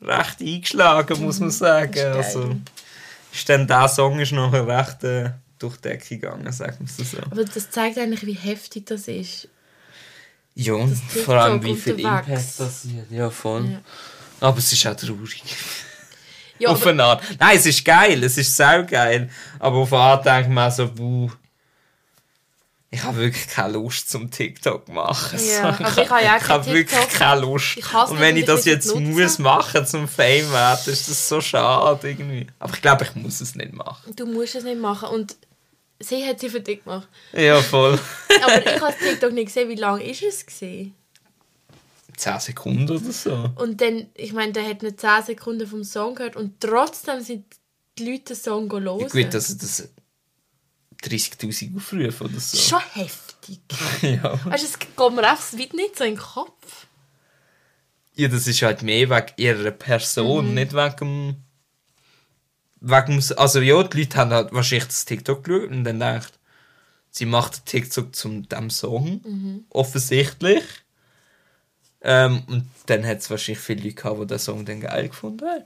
recht eingeschlagen, muss man sagen. geil. Also, ist dann der Song ist noch recht äh, durch die Decke gegangen, sagen wir es so. Aber das zeigt eigentlich, wie heftig das ist. Ja, und vor allem wie viel. Impact passiert. Ja, voll. Ja. Aber es ist auch traurig. Ja, auf eine Art. Nein, es ist geil, es ist sau geil. Aber auf eine Art denke ich mir so, buh, ich habe wirklich keine Lust zum TikTok machen. Ja, So, aber ich habe ja ich habe wirklich keine Lust. Ich Und wenn ich ich das jetzt nutzen. muss machen zum Fame werden, ist das so schade irgendwie. Aber ich glaube, ich muss es nicht machen. du musst es nicht machen. Und sie hat sie für dich gemacht. Ja, voll. *laughs* Aber ich habe TikTok nicht gesehen. Wie lange ist es? Gewesen? 10 Sekunden oder so. Und dann, ich meine, der hat nicht 10 Sekunden vom Song gehört und trotzdem sind die Leute den Song hören. Ja, gut, also das 30.000 Aufrufe oder so. schon heftig. *laughs* Ja. Weißt du, es geht mir einfach weit nicht so in den Kopf. Ja, das ist halt mehr wegen ihrer Person, Mhm. nicht wegen dem. Wegen, dem- also ja, die Leute haben halt wahrscheinlich das TikTok geschaut und dann gedacht, sie macht TikTok zum dem Song. Mhm. Offensichtlich. Ähm, und dann hat es wahrscheinlich viele Leute gehabt, die den Song dann geil gefunden haben.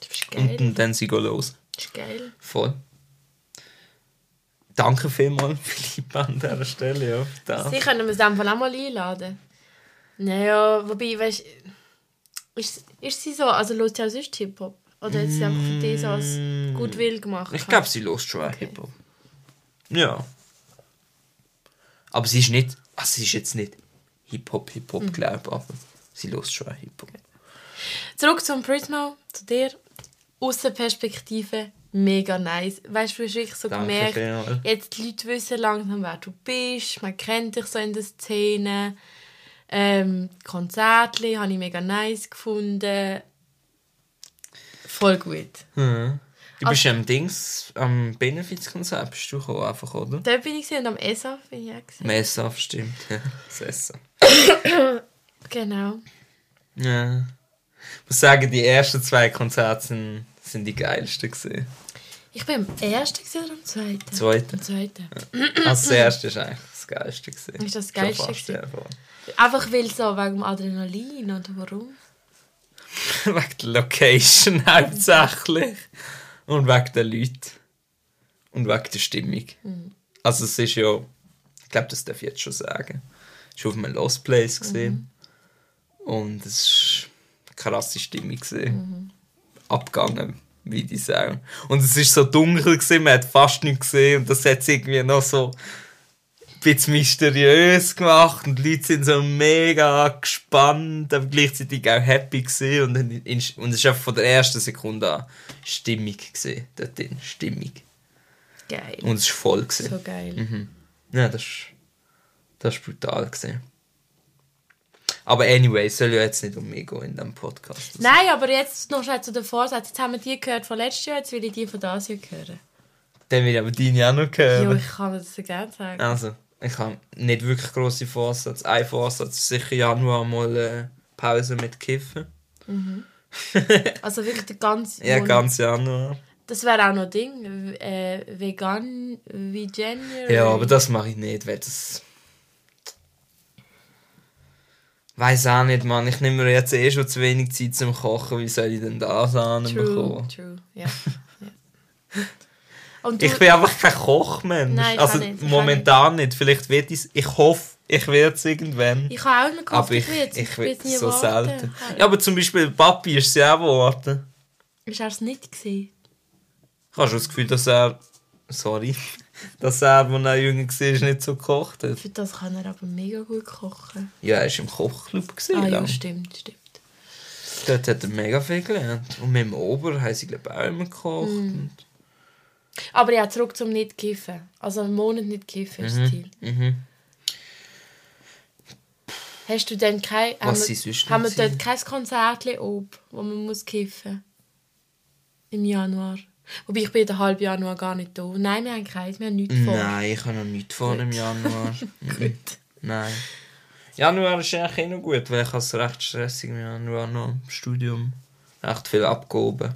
Das ist geil. Und, und dann sie gehen los. Das ist geil. Voll. Danke vielmals, *laughs* Philipp, an dieser Stelle. Ja, das. Sie können es einfach auch mal einladen. Naja, wobei, weißt du, ist, ist sie so, also hört sie auch sonst Hip-Hop? Oder hat sie einfach für dich so als Goodwill gemacht? Ich glaube, sie lost schon okay. Hip-Hop. Ja. Aber sie ist nicht. Also sie ist jetzt nicht Hip-Hop, Hip-Hop, Mhm. glaube ich, aber sie lost schon Hip-Hop. Zurück zum Prismo, zu dir. Außenperspektive, mega nice. Weißt du, du hast wirklich so Danke gemerkt, vielmals. jetzt die Leute wissen langsam, wer du bist, man kennt dich so in der Szene. Ähm, Konzerte habe ich mega nice gefunden. Voll gut. Mhm. Du Also- bist am Dings, am Benefizkonzert bist du gekommen, einfach, oder? Dort bin ich gesehen und am ESA bin ich auch gesehen. Messe stimmt. Ja, *laughs* das Essen. *coughs* Genau. Ja. Ich muss sagen, die ersten zwei Konzerte sind, sind die geilsten gewesen. Ich bin am ersten oder am zweiten? Zweite. Am zweiten. Also das erste ist eigentlich das geilste gewesen. Ist das Schon Geilste gewesen? ja. Einfach weil so wegen dem Adrenalin oder warum? *laughs* wegen der Location hauptsächlich. *laughs* Und wegen den Leuten. Und wegen der Stimmung. Also es ist ja, ich glaube, das darf ich jetzt schon sagen. Es war auf einem Lost Place. Gewesen. Und es war eine krasse Stimmung. Gewesen. Abgegangen, wie die sagen. Und es war so dunkel, gewesen, man hat fast nichts gesehen. Und das hat irgendwie noch so bisschen mysteriös gemacht und die Leute sind so mega gespannt, aber gleichzeitig auch happy gewesen. und, und es ist einfach von der ersten Sekunde an Stimmung gesehen, dort drin, Stimmung. Geil. Und es war voll gewesen. So geil. Mhm. Ja, das ist, das ist brutal gewesen. Aber anyway, es soll ja jetzt nicht um mich gehen in diesem Podcast. Nein, aber jetzt noch schnell zu den Vorsätzen. Jetzt haben wir die gehört von letztes Jahr, jetzt will ich die von dieses Jahr hören. Dann will ich aber deine auch noch hören. Jo, ich kann das so gerne sagen. Also, ich habe nicht wirklich grosse Vorsätze. Ein Vorsatz ist sicher Januar mal äh, Pause mit Kiffen. *laughs* Also wirklich der ganze Ja, ganz Januar. Das wäre auch noch ein Ding. Äh, vegan, wie January. Ja, aber das mache ich nicht, weil das. Weiß auch nicht, Mann. Ich nehme mir jetzt eh schon zu wenig Zeit zum Kochen. Wie soll ich denn das True, anbekommen? true. Ja. ja. Und *laughs* du, Ich bin einfach kein Kochmensch. Nein, ich also nicht, momentan nicht. Vielleicht wird ich Ich hoffe, ich werde es irgendwann. ich habe auch immer gehofft, aber ich, ich will es. ich will es so warten. selten. Ja, aber zum Beispiel Papi ist es ja auch geworden. Ist er es nicht gewesen? Ich habe schon das Gefühl, dass er. Sorry. *laughs* Dass er, als er jünger war, nicht so gekocht hat. Für das kann er aber mega gut kochen. Ja, er war im Kochclub. Gewesen, Ah ja, lang. stimmt, stimmt. Dort hat er mega viel gelernt. Und mit dem Ober haben sie, glaube ich, auch immer gekocht. Mm. Aber ja, zurück zum nicht kiffen. Also einen Monat nicht kiffen ist das Ziel. Mhm. Hast du denn kein... haben Was wir- Haben wir noch Ziele? dort kein Konzert ob, wo man muss kiffen Im Januar. Wobei ich bin den halben Januar gar nicht da. Nein, wir haben keins, wir haben nichts vor. Nein, ich habe noch nichts vor im Januar. *laughs* Mhm. Gut. Nein. Januar ist eigentlich eh noch gut, weil ich es recht stressig im Januar noch im Studium. Recht viel abgehoben.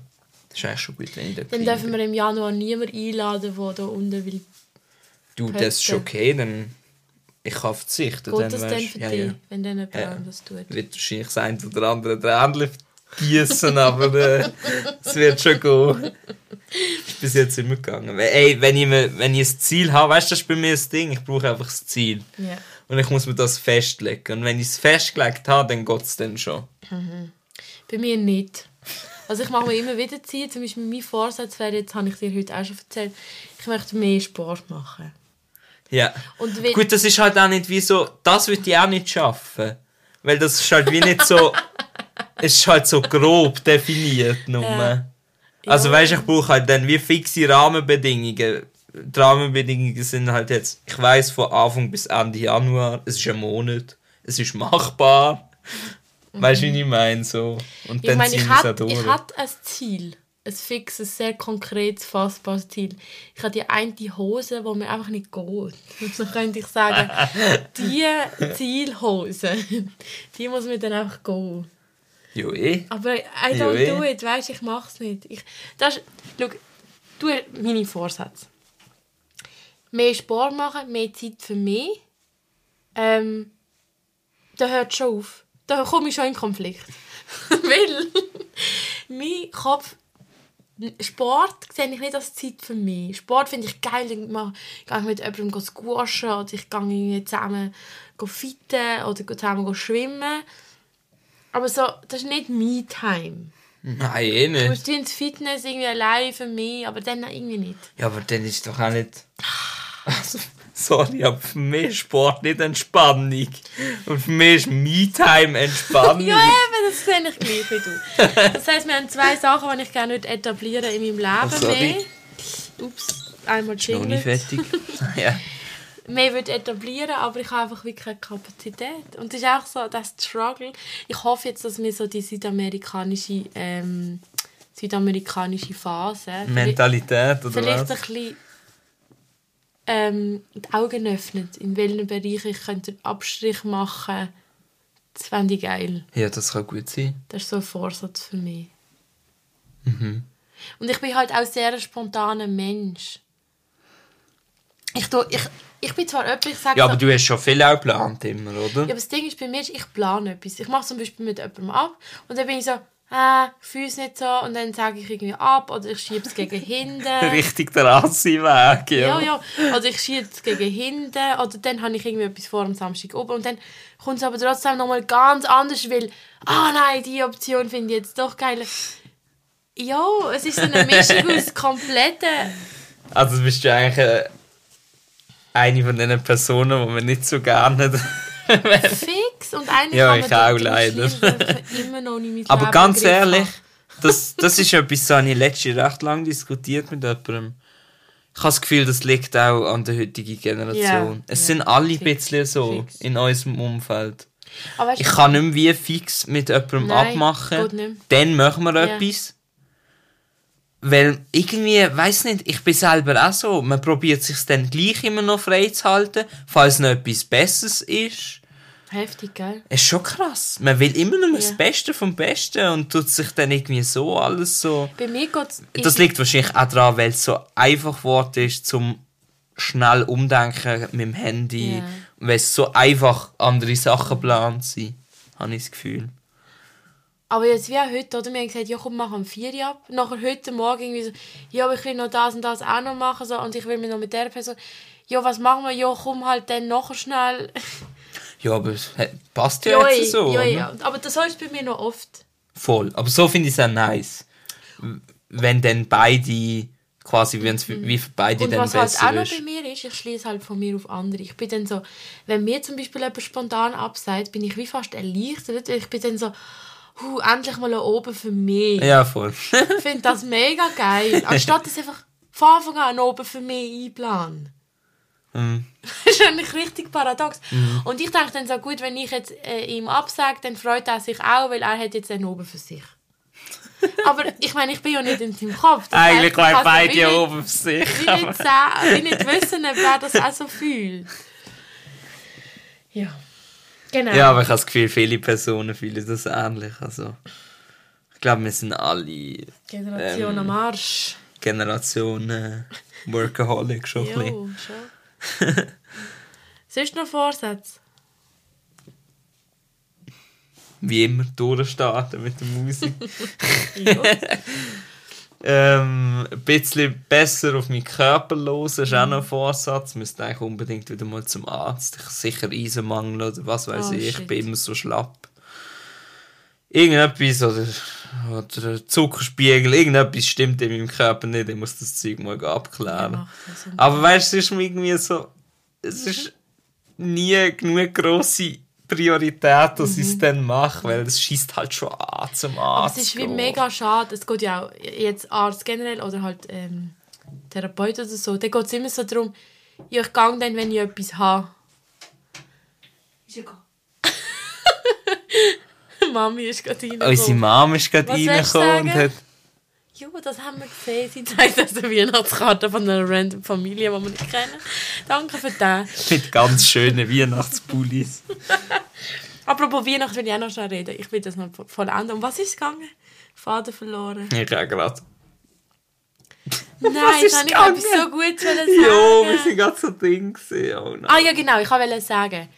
Das ist eigentlich schon gut, wenn ich dort Dann bin. dürfen wir im Januar niemanden einladen, der da unten will. Du, das ist okay, dann... Ich kann verzichten. Geht dann das denn für ja, dich, ja. wenn dann jemand Ja. anderes tut? wird wahrscheinlich das eine oder andere Tränchen gießen, aber äh, es wird schon gehen. Ist bis jetzt immer gegangen. Ey, wenn ich, mir, wenn ich ein Ziel habe, weißt du, das ist bei mir das Ding, ich brauche einfach das Ziel. Ja. Und ich muss mir das festlegen. Und wenn ich es festgelegt habe, dann geht es dann schon. Bei mir nicht. Also ich mache mir immer wieder Ziele. Zum Beispiel mein Vorsatz wäre, jetzt habe ich dir heute auch schon erzählt, ich möchte mehr Sport machen. Ja. Und Gut, das ist halt auch nicht wie so, das würde ich auch nicht schaffen. Weil das ist halt wie nicht so, *laughs* es ist halt so grob definiert nur. Ja. Also Ja. weißt ich brauche halt dann wie fixe Rahmenbedingungen. Die Rahmenbedingungen sind halt jetzt, ich weiß von Anfang bis Ende Januar, es ist ein Monat, es ist machbar. Weißt du, wie ich meine? So. Und Mhm. ich dann meine, ich hatte ich hatte ein Ziel. Ein fixes, sehr konkretes, fassbares Ziel. Ich habe die eine Hose, die mir einfach nicht geht. Und dann könnte ich sagen, *laughs* die Zielhose, *laughs* die muss mir dann einfach gehen. Jo, eh. Aber I don't eh. do it, weißt ich mache es nicht. Ich, das ist, schau, du, meine Vorsätze. Mehr Sport machen, mehr Zeit für mich. Ähm, da hört schon auf. Da komme ich schon in Konflikt. *laughs* Weil mein Kopf Sport sehe ich nicht als Zeit für mich. Sport finde ich geil. Mache- gehe ich mit jemandem squashen oder ich gehe zusammen fitten oder zusammen schwimmen. Aber so, das ist nicht Me-Time. Nein, eh Ich nicht. muss ins Fitness irgendwie allein für mich, aber dann irgendwie nicht. Ja, aber dann ist doch auch nicht. Also, *laughs* sorry, aber für mich ist Sport nicht Entspannung. Und für mich ist Me-Time Entspannung. Ja, eben, das sehe ich gleich wie du. Das heisst, wir haben zwei Sachen, die ich gerne nicht etablieren in meinem Leben Oh, sorry. mehr. Ups, einmal Noch nicht Jingle. fertig. *laughs* ja. mehr würde etablieren aber ich habe einfach wirklich keine Kapazität. Und das ist auch so, das Struggle. Ich hoffe jetzt, dass wir so die südamerikanische, ähm, südamerikanische Phase... Mentalität oder vielleicht was? ein bisschen ähm, die Augen öffnet, in welchen Bereichen ich könnte einen Abstrich machen könnte. Das fände ich geil. Ja, das kann gut sein. Das ist so ein Vorsatz für mich. Mhm. Und ich bin halt auch sehr ein spontaner Mensch. Ich, tu, ich, ich bin zwar jemand, ich sage Ja, so, aber du hast schon viel auch geplant immer, oder? ja, aber das Ding ist bei mir, ist, ich plane etwas. Ich mache zum Beispiel mit jemandem ab und dann bin ich so, äh, ich fühle es nicht so und dann sage ich irgendwie ab oder ich schiebe es gegen hinten. *laughs* Richtig der Assi-Weg, Ja, ja. Oder ich schiebe es gegen hinten. Oder dann habe ich irgendwie etwas vor am Samstag oben. Und dann kommt es aber trotzdem nochmal ganz anders, weil, ah nein, die Option finde ich jetzt doch geil. Ja, es ist so eine Mischung *laughs* aus kompletten... Also bist du eigentlich äh, eine von den Personen, die man nicht so gerne *laughs* hat. Fix und eigentlich Ja, kann ich auch, leider. im immer noch nicht mit Aber Leben ganz ehrlich, haben. das, das ist etwas, das habe ich letztens recht lange diskutiert mit jemandem. Ich habe das Gefühl, das liegt auch an der heutigen Generation. Ja, es ja, sind alle ein bisschen so fix. in unserem Umfeld. Ich kann nicht mehr wie fix mit jemandem Nein, abmachen. Dann machen wir Ja. etwas. Weil irgendwie, weiß nicht, ich bin selber auch so. Man probiert sich dann gleich immer noch freizuhalten, falls noch etwas Besseres ist. Heftig, gell? Es ist schon krass. Man will immer nur das Ja. Beste vom Besten und tut sich dann irgendwie so alles so. Bei mir geht es... Das liegt wahrscheinlich auch daran, weil es so einfach geworden ist, zum schnell umdenken mit dem Handy. Ja. Weil es so einfach andere Sachen geplant sind, habe ich das Gefühl. Aber jetzt wie auch heute, oder? Wir haben gesagt, ja komm, mach am 4 Uhr ab. Nachher heute Morgen irgendwie so, ja, aber ich will noch das und das auch noch machen so, und ich will mich noch mit der Person... Ja, was machen wir? Ja, komm halt dann nachher schnell. *laughs* Ja, aber es passt ja, ja, jetzt so. ja, oder? ja. Aber das ist bei mir noch oft. Voll. Aber so finde ich es auch nice. Wenn dann beide, quasi, wenn es wie für beide Und dann was halt besser auch noch ist. bei mir ist, ich schließe halt von mir auf andere. Ich bin dann so, wenn mir zum Beispiel jemand spontan absagt, bin ich wie fast erleichtert. Ich bin dann so, huh, endlich mal oben für mich. Ja, voll. Ich finde das mega geil. *laughs* Anstatt dass einfach von Anfang an oben für mich einplanen. Mhm. *laughs* Das ist eigentlich richtig paradox. Und ich denke dann so, gut, wenn ich jetzt äh, ihm absage, dann freut er sich auch, weil er hat jetzt einen oben für sich. *laughs* Aber ich meine, ich bin ja nicht in seinem Kopf. Das Eigentlich ich waren beide nicht- oben für sich. wie nicht, sagen, nicht wissen, ob er das auch so fühlt. Ja. Genau. Ja, aber ich habe das Gefühl, viele Personen fühlen das ähnlich. Also, ich glaube, wir sind alle Generation ähm, am Arsch. Generationen Workaholic schon ein bisschen. *laughs* Sonst noch Vorsätze? Wie immer durchstarten mit der Musik. *laughs* *laughs* Ähm, ein bisschen besser auf meinen Körper hören, ist auch Mhm. noch ein Vorsatz. Ich müsste eigentlich unbedingt wieder mal zum Arzt. Ich sicher Eisenmangel oder was weiß Oh, ich. Ich shit. bin immer so schlapp. Irgendetwas oder, oder Zuckerspiegel, irgendetwas stimmt in meinem Körper nicht. Ich muss das Zeug mal abklären. Aber weißt du, es ist mir irgendwie so. Es ist nie genug grosse Priorität, dass ich es dann mache, weil es schießt halt schon an zum Mhm. Aber Arzt. es ist wie mega schade. Es geht ja auch jetzt Arzt generell oder halt ähm, Therapeut oder so. Da geht es immer so darum, ja, ich gehe dann, wenn ich etwas habe. Ist ja Mami ist gerade reingekommen. Unsere Mom ist gerade reingekommen und hat. Ja, das haben wir gesehen. Sie zeigt uns eine Weihnachtskarte von einer random Familie, die wir nicht kennen. Danke für das. Mit ganz schönen Weihnachtspullis. *laughs* Apropos Weihnachten will ich auch noch schnell reden. Ich will das noch vollenden. Um was ist es gegangen? Vater verloren. Ich auch gerade. Nein, *laughs* das habe ich etwas so gut sagen. Jo, wir sind gerade so Ding. Oh nein. Ah ja, genau. Ich wollte sagen,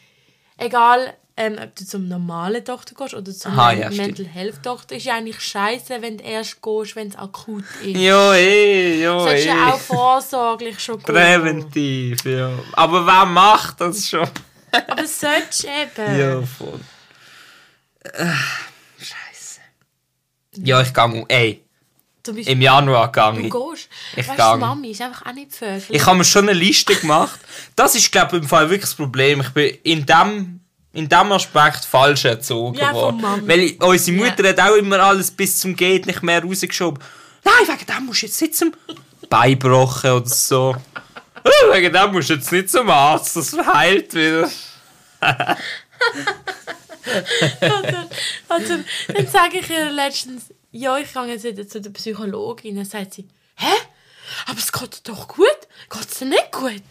egal ähm, ob du zum normalen Doktor gehst oder zum Aha, ja, stimmt. Mental Health Doktor, ist ja eigentlich scheiße, wenn du erst gehst, wenn es akut ist. Jo, eh, jo, Du solltest eh. ja auch vorsorglich schon gehen. Präventiv, ja. Aber wer macht das schon? Aber du *laughs* eben. Ja, voll. Äh, Scheiße. Ja, ich gehe. Ey, Beispiel, im Januar gehe du gehst. Ich weißt gang. Mami ist einfach auch nicht Vögel. Ich habe mir schon eine Liste gemacht. Das ist, glaube ich, im Fall wirklich das Problem. Ich bin in dem, in dem Aspekt falsch erzogen Ja, worden. Weil ich- unsere Mutter Ja. hat auch immer alles bis zum Geht nicht mehr rausgeschoben. Nein, wegen dem musst du jetzt sitzen. Beibrochen oder so. *laughs* Wegen dem musst du jetzt nicht zum Arzt, das heilt wieder. also, *laughs* also, dann sage ich ihr letztens, ja, ich gehe jetzt wieder zu der Psychologin. Dann sagt sie, hä? Aber es geht doch gut? Geht es dir nicht gut?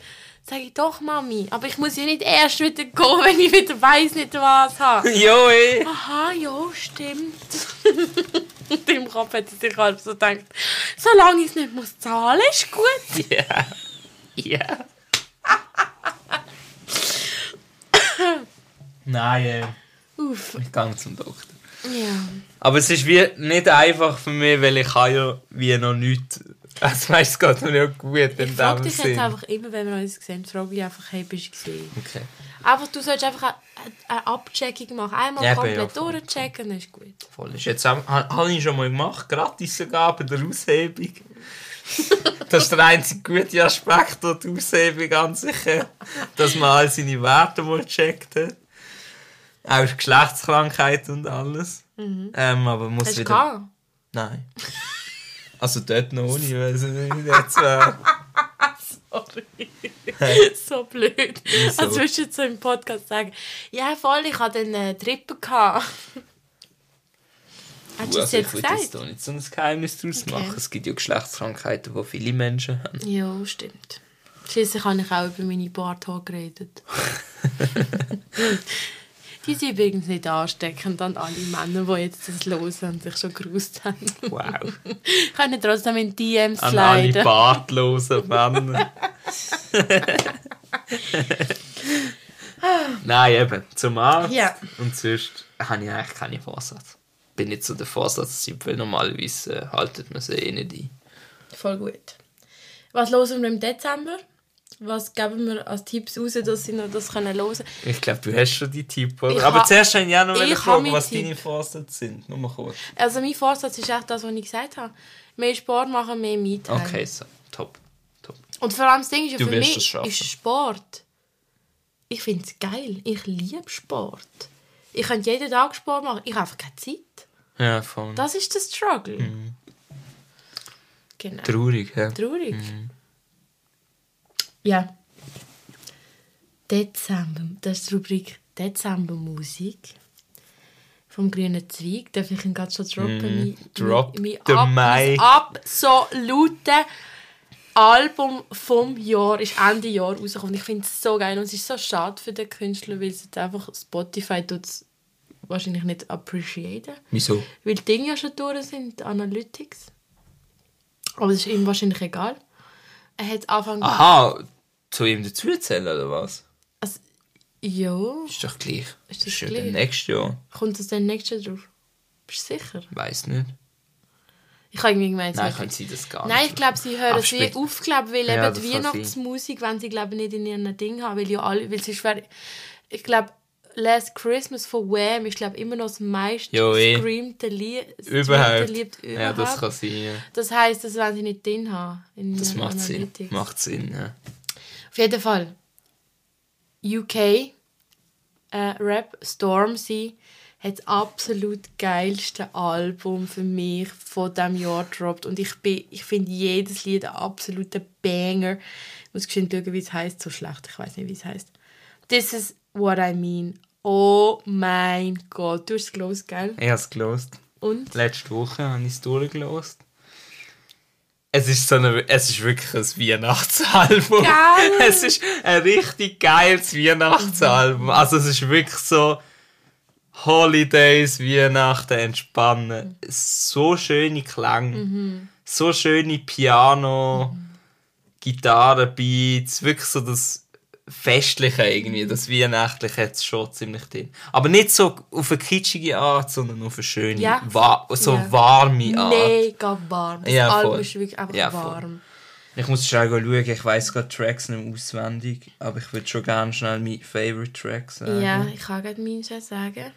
Sag ich, doch, Mami. Aber ich muss ja nicht erst wieder gehen, *laughs* wenn ich wieder weiss nicht was habe. *laughs* Jo, eh. Aha, ja, stimmt. *laughs* Und im Kopf hat sie sich halb so gedacht, solange ich es nicht muss zahlen, ist gut. Ja. Ja. *coughs* Nein, äh, Uff, ich gehe zum Doktor. ja. Aber es ist wie nicht einfach für mich, weil ich habe ja wie noch nichts. *laughs* Also weißt, es geht mir ja gut in Ich frage dich jetzt einfach immer, wenn wir uns sehen, frage ich einfach, hey, bist du gesehen? Okay. Einfach, du sollst einfach eine, eine Abcheckung machen. Einmal Ja, komplett ja, durchchecken, dann ist gut. Voll. Ist jetzt habe ich schon mal gemacht, gratis sogar bei der Aushebung. *laughs* das ist der einzige gute Aspekt der Aushebung an sich, dass man all seine Werte mal checkt hat. Auch Geschlechtskrankheit und alles. Ähm, aber muss Hast wieder... gehabt? Nein. Also dort noch nicht, weil es nicht *laughs* jetzt. Sorry. so blöd. Wieso? Als würdest du jetzt so im Podcast sagen, ja voll, ich hatte einen äh, Trippen gehabt. Hast du das Also jetzt ich will jetzt gesagt? da nicht so ein Geheimnis daraus Okay. machen. Es gibt ja Geschlechtskrankheiten, die viele Menschen haben. Ja, stimmt. Schließlich habe ich auch über meine Barthaare geredet. *laughs* *laughs* Die sind übrigens nicht ansteckend an alle Männer, die jetzt das hören und sich schon gerust haben. Wow. *laughs* Können trotzdem in DMs An alle sliden. bartlosen Männer. *laughs* Nein, eben, zum Arzt. Ja. Und sonst habe ich eigentlich keine Vorsatz. Bin nicht so der Vorsatztyp, weil normalerweise äh, haltet man sie eh nicht ein. Voll gut. Was hören wir im Dezember? Was geben wir als Tipps raus, dass sie noch das können hören Ich glaube, du hast schon die Tipp, oder? Ich Aber ha- zuerst habe ich auch noch ich eine Frage, was Tipp. deine Vorsätze sind. Nur mal kurz. Also mein Vorsatz ist echt das, was ich gesagt habe. Mehr Sport machen, mehr Miete. Okay, so. Top. Top. Und vor allem das Ding ist ja Du für wirst mich schaffen. ist Sport. Ich finde es geil. Ich liebe Sport. Ich könnte jeden Tag Sport machen. Ich habe einfach keine Zeit. Ja, voll. Das ist der Struggle. Mhm. Genau. Traurig, ja. Traurig. Mhm. Ja. Dezember. Das ist die Rubrik Dezember Musik. Vom grünen Zweig. Darf ich ihn gerade schon droppen? Mein- Drop mein, ab, mic. mein absolute Album vom Jahr ist Ende Jahr rausgekommen. Ich finde es so geil und es ist so schade für den Künstler, weil es jetzt einfach Spotify tut's wahrscheinlich nicht appreciaten. Wieso? Weil die Dinge ja schon durch sind, Analytics. Aber es ist ihm wahrscheinlich egal. Er hat Anfang... Aha, zu ihm dazuzählen, oder was? Also, ja, Ist doch gleich. Ist das ja gleich? dann nächstes Jahr. kommt das dann nächstes Jahr drauf? Bist du sicher? Weiß nicht. Ich habe irgendwie gemeint... Nein, können sie das gar Nein, nicht. ich glaube, sie hören es wie auf, glaub, weil Ja, eben die Weihnachtsmusik, wenn sie glaube nicht in ihren Ding haben, weil ja alle, weil es ist, wer- ich glaube, Last Christmas von Wham ist glaube immer noch das meist eh. gestreamte Lied, Überhaupt. Lied Ja, das überhaupt. kann sein. Ja. Das heisst, das wollen sie nicht drin haben. Das macht Sinn. Macht Sinn, ja. Auf jeden Fall. UK äh, Rap Stormzy hat das absolut geilste Album für mich von diesem Jahr gedroppt. Und ich, bin- ich finde jedes Lied ein absoluter Banger. Ich muss geschwind schauen, wie es heißt. So schlecht, ich weiß nicht, wie es heißt. This is what I mean. Oh mein Gott, du hast es gelesen, gell? Ich habe es gelost. Und? Letzte Woche habe ich es durchgelost. Es ist, so eine, es ist wirklich ein Weihnachtsalbum. Geil! *laughs* Es ist ein richtig geiles Weihnachtsalbum. Also es ist wirklich so Holidays, Weihnachten, Entspannen. So schöne Klang. So schöne Piano, Gitarrenbeats. Wirklich so das Festliche irgendwie. Das Weihnachtliche hat es schon ziemlich drin. Aber nicht so auf eine kitschige Art, sondern auf eine schöne, Ja. wa so Ja. warme Art. Mega warm. Das Ja, Album voll. ist wirklich einfach Ja, voll. warm. Ich muss schnell schauen, ich weiß gerade Tracks nicht auswendig, aber ich würde schon gerne schnell meine Favorite Tracks sagen. Ja, ich kann gerade meinen schon sagen.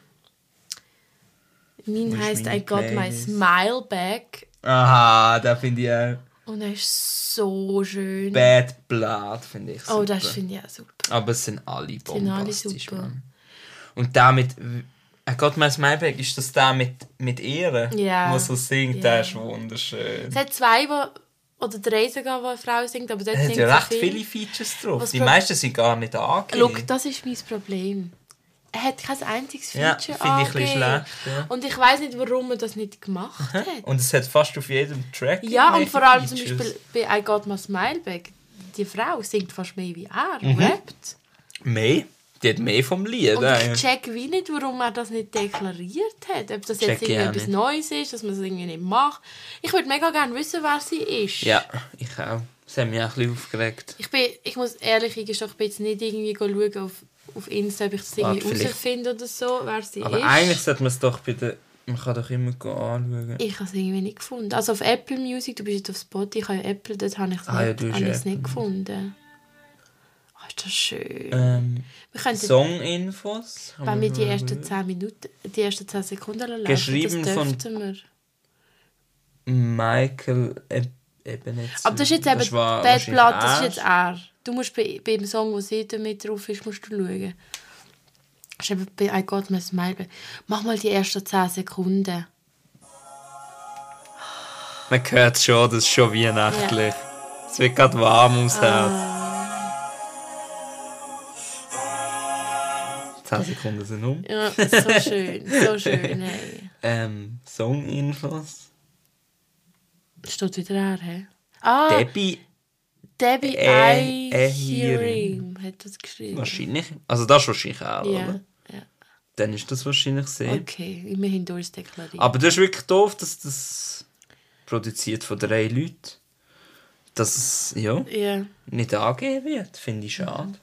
Mein heisst I got my smile back. Aha, da finde ich auch. Und er ist so schön. Bad Blood finde ich super. oh, das finde ich auch super. Aber es sind alle Sind alle bombastisch, super. Mann. Und der mit... I got my smile back, ist das der mit, mit Ehre? Ja. Wo so singt, Ja. der ist wunderschön. Es hat zwei, wo, Oder die Reise gehen, wo eine Frau singt, aber dort singt ja recht viel. viele Features drauf. Was Die meisten sind gar nicht angegeben. Schau, das ist mein Problem. Er hat kein einziges Ja, Feature finde ich ein schlecht, ja. Und ich weiß nicht, warum er das nicht gemacht hat. Und es hat fast auf jedem Track Ja, und vor allem zum Features. Beispiel bei I Got My Smile Back. Die Frau singt fast mehr wie er, Mhm. rappt. Mehr? Die hat mehr vom Lied. Und ich check wie nicht, warum er das nicht deklariert hat. Ob das jetzt ich irgendwie auch etwas nicht. Neues ist, dass man es irgendwie nicht macht. Ich würde mega gerne wissen, wer sie ist. Ja, ich auch. Das hat mich auch ein bisschen aufgeregt. Ich, bin, ich muss ehrlich eingestehen, ich bin jetzt nicht irgendwie schauen auf, auf Insta, ob ich das irgendwie Ah, vielleicht. herausfinde oder so, wer sie Aber ist. eigentlich sollte man es doch bei der... Man kann doch immer anschauen. Ich habe es irgendwie nicht gefunden. Also auf Apple Music, du bist jetzt auf Spotify, ich habe ja Apple, dort habe ich es Ah, ja, nicht, hast habe ja es nicht gefunden. Oh, ist das schön. Ähm, Songinfos. wenn wir die ersten 10 Minuten, die ersten 10 Sekunden laufen, Geschrieben das von- dürften wir. Michael Eb Ebenezer. Aber das ist jetzt eben, war Bad wahrscheinlich Blood, das ist jetzt er. Du musst bei, beim Song, wo sie damit drauf ist, musst du schauen. Das ist eben bei I Got My Smile. Mach mal die ersten 10 Sekunden. Man hört schon, das ist schon weihnachtlich. Es wird gerade warm ums Ah. Herz. 10 Sekunden sind um. Ja, so schön, so schön, *laughs* hey. Ähm, Songinfos. Steht wieder her, hä? Ah, Debbie Debbie Äh, I äh, Hearing hat das geschrieben. wahrscheinlich. Also das ist wahrscheinlich auch, Ja, oder? ja. Dann ist das wahrscheinlich sehr. Okay, immerhin durchdeklariert. Aber das ist wirklich doof, dass das produziert von drei Leuten. Dass es ja, Ja. nicht angegeben wird, finde ich schade.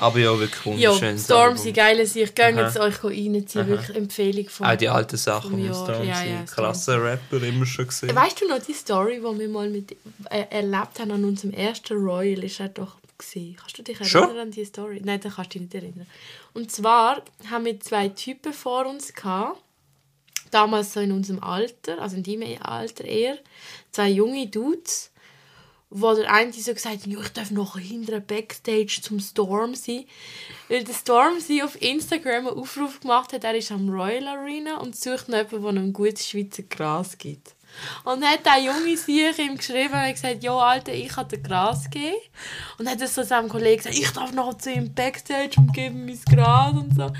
Aber ja, wirklich wunderschön. Stormzy, geile Sicht. Geht Aha. jetzt euch reinziehen. Wirklich Empfehlung von... Auch die alten Sachen von. Stormzy. Ja, ja, Krasser Rapper, immer schon gesehen. Weißt du noch die Story, die wir mal mit, äh, erlebt haben an unserem ersten Royal? Ist er doch gewesen. Kannst du dich erinnern an die Story? Nein, dann kannst du dich nicht erinnern. Und zwar haben wir zwei Typen vor uns gehabt, damals so in unserem Alter, also in deinem Alter eher, zwei junge Dudes, wo der eine so gesagt hat, «Ja, ich darf noch hinter Backstage zum Storm sein. Weil der Storm sie auf Instagram einen Aufruf gemacht hat, er ist am Royal Arena und sucht noch jemanden, der ihm gutes Schweizer Gras gibt. Und dann hat der junge sich ihm geschrieben und gesagt, «Ja, Alter, ich habe dir Gras gegeben.» Und dann hat er so seinem Kollegen gesagt, «Ich darf noch zu ihm Backstage und gebe ihm mein Gras» und so.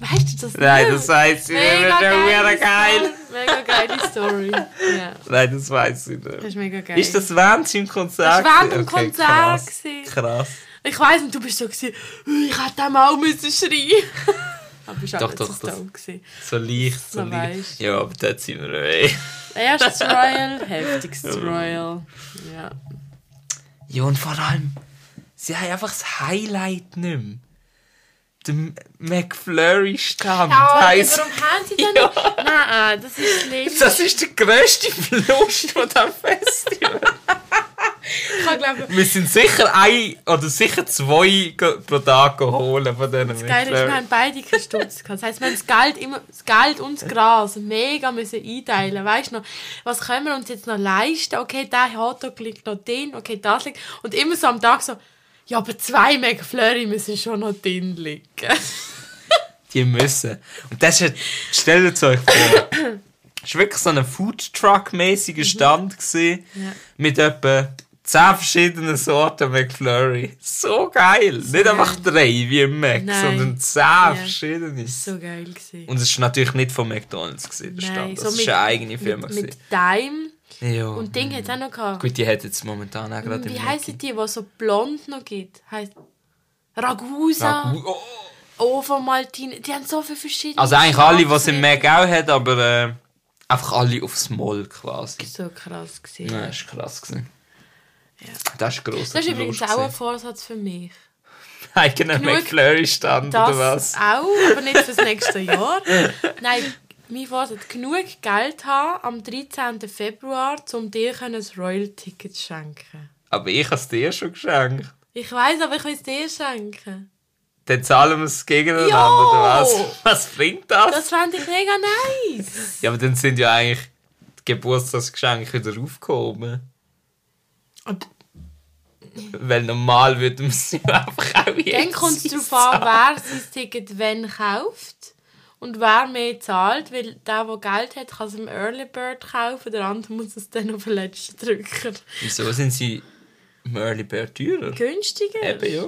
Weißt du das Nein, nicht? das weiß ich nicht. Mega Das geil. Story. Mega geile Story. *laughs* Ja, Nein, das weiß ich das nicht. ist mega geil. Ist das während seinem Konzert? Das war während dem gewesen? Konzert krass. Krass. Ich weiss nicht, du bist so gewesen, «Ui, ich hätte dem auch müssen schreien. Aber auch Doch, doch, so das- gewesen. So leicht, so Man leicht. Ja, aber dort sind wir eh. Erstes Royal, heftigstes Royal. Ja. Ja, und vor allem, sie haben einfach das Highlight nicht mehr. Der McFlurry-Stand Ja, heisst... warum haben sie denn nicht? Nein, das ist schlimm. Das ist der grösste Verlust von diesem Festival. *laughs* Ich glaube Wir sind sicher ein oder sicher zwei pro Tag go holen von diesen das Geile ist, wir haben beide keinen Stutz gehabt. Das heisst, wir haben das Geld, immer, das Geld und das Gras mega müssen einteilen. Weißt du noch, was können wir uns jetzt noch leisten? Okay, der Hotdog liegt noch drin, okay, das liegt. Und immer so am Tag so, ja, aber zwei McFlurry müssen schon noch drin liegen. *laughs* Die müssen. Und das ist, stellt es euch vor, es war wirklich so ein Foodtruck-mäßiger Stand gewesen, Ja. mit etwa 10 verschiedenen Sorten McFlurry. So geil! Nicht einfach drei wie im Mac, Nein. sondern 10 Ja. verschiedene. So geil gewesen. Und es war natürlich nicht von McDonalds, gewesen, der Stand. Das war eine eigene Firma. Mit, mit. Dime. ja. Und Ding hat es auch noch gehabt. Gut, die hat jetzt momentan auch gerade Wie heissen die, die so blond noch gibt? Heißt Ragusa, Ragu- oh. Ovo Maltine. Die haben so viele verschiedene. Also eigentlich alle, Sachen. im Mac auch hat, aber äh, einfach alle aufs Moll quasi. So krass gewesen. Ja, das war krass. Gewesen. Ja. Das ist gross. Das ist übrigens auch ein Vorsatz für mich. *laughs* Eigener McFlurry-Stand oder was? auch, aber nicht fürs nächste Jahr. *laughs* Nein, mein Vorsatz, genug Geld haben am 13. Februar, um dir ein Royal-Ticket zu schenken. Aber ich habe es dir schon geschenkt. Ich weiß, aber ich will es dir schenken. Dann zahlen wir es gegeneinander, Jo! oder was? *laughs* Was bringt das? Das fände ich mega nice. Ja, aber dann sind ja eigentlich die Geburtstagsgeschenke wieder aufgehoben. Und Weil normal wir sie *laughs* ja einfach auch jetzt Dann kommt es darauf an, wer sein Ticket wann kauft. Und wer mehr zahlt, weil der, der Geld hat, kann es im Early Bird kaufen, der andere muss es dann auf den letzten Drücker. Wieso sind sie im Early Bird teurer? Günstiger. Eben, ja.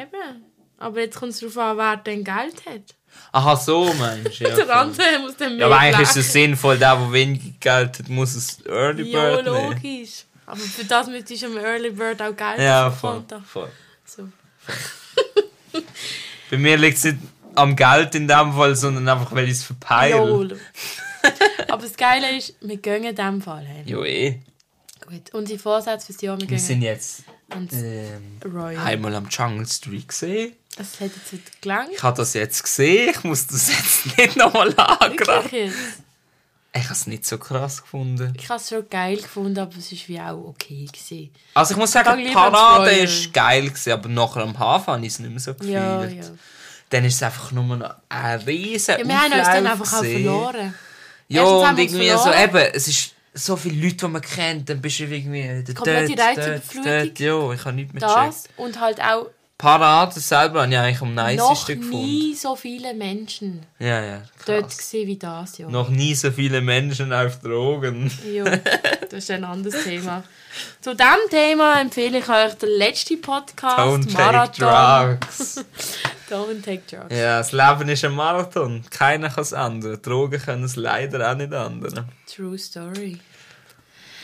Eben. Aber jetzt kommt es darauf an, wer denn Geld hat. Aha, so meinst du. *laughs* Ja, der andere muss dann mehr ja, aber eigentlich ist es sinnvoll, der, der wenig Geld hat, muss es Early Ja, Bird nehmen. logisch. Aber für das müsstest du am Early Bird auch Geld Ja, dem voll. Voll. So. Bei mir liegt es nicht am Geld in dem Fall, sondern einfach, weil ich es verpeile. *laughs* Aber das Geile ist, wir gehen in diesem Fall hin. Jo, eh. Gut. Unsere Vorsätze fürs Jahr, wir Wir gehen sind jetzt ähm, Royal. einmal am Jungle Street gesehen. Das hat jetzt wieder gelangt. Ich habe das jetzt gesehen, ich muss das jetzt *laughs* nicht nochmal jetzt. Ich habe es nicht so krass gefunden. Ich habe es schon geil gefunden, aber es war wie auch okay. Gewesen. Also ich muss sagen, die Parade ist geil gewesen, aber nachher am Hafen habe ich es nicht mehr so gefühlt. Ja, ja. Dann ist es einfach nur noch ein riesen ja wir haben uns dann einfach auch verloren. Ja, und irgendwie so, verloren. eben, es ist so viele Leute, die man kennt, dann bist du irgendwie Komplette Reizüberflutung. Ja, ich habe nichts mehr gecheckt. Das und halt auch Parade selber habe ich eigentlich am noch nicesten gefunden. nie so viele Menschen Ja, ja, dort gesehen wie das Jahr. Noch nie so viele Menschen auf Drogen. Ja, das ist ein anderes Thema. Zu diesem Thema empfehle ich euch den letzten Podcast, Don't take Marathon. drugs. *laughs* Don't take drugs. Ja, das Leben ist ein Marathon. Keiner kann es ändern. Drogen können es leider auch nicht ändern. True story.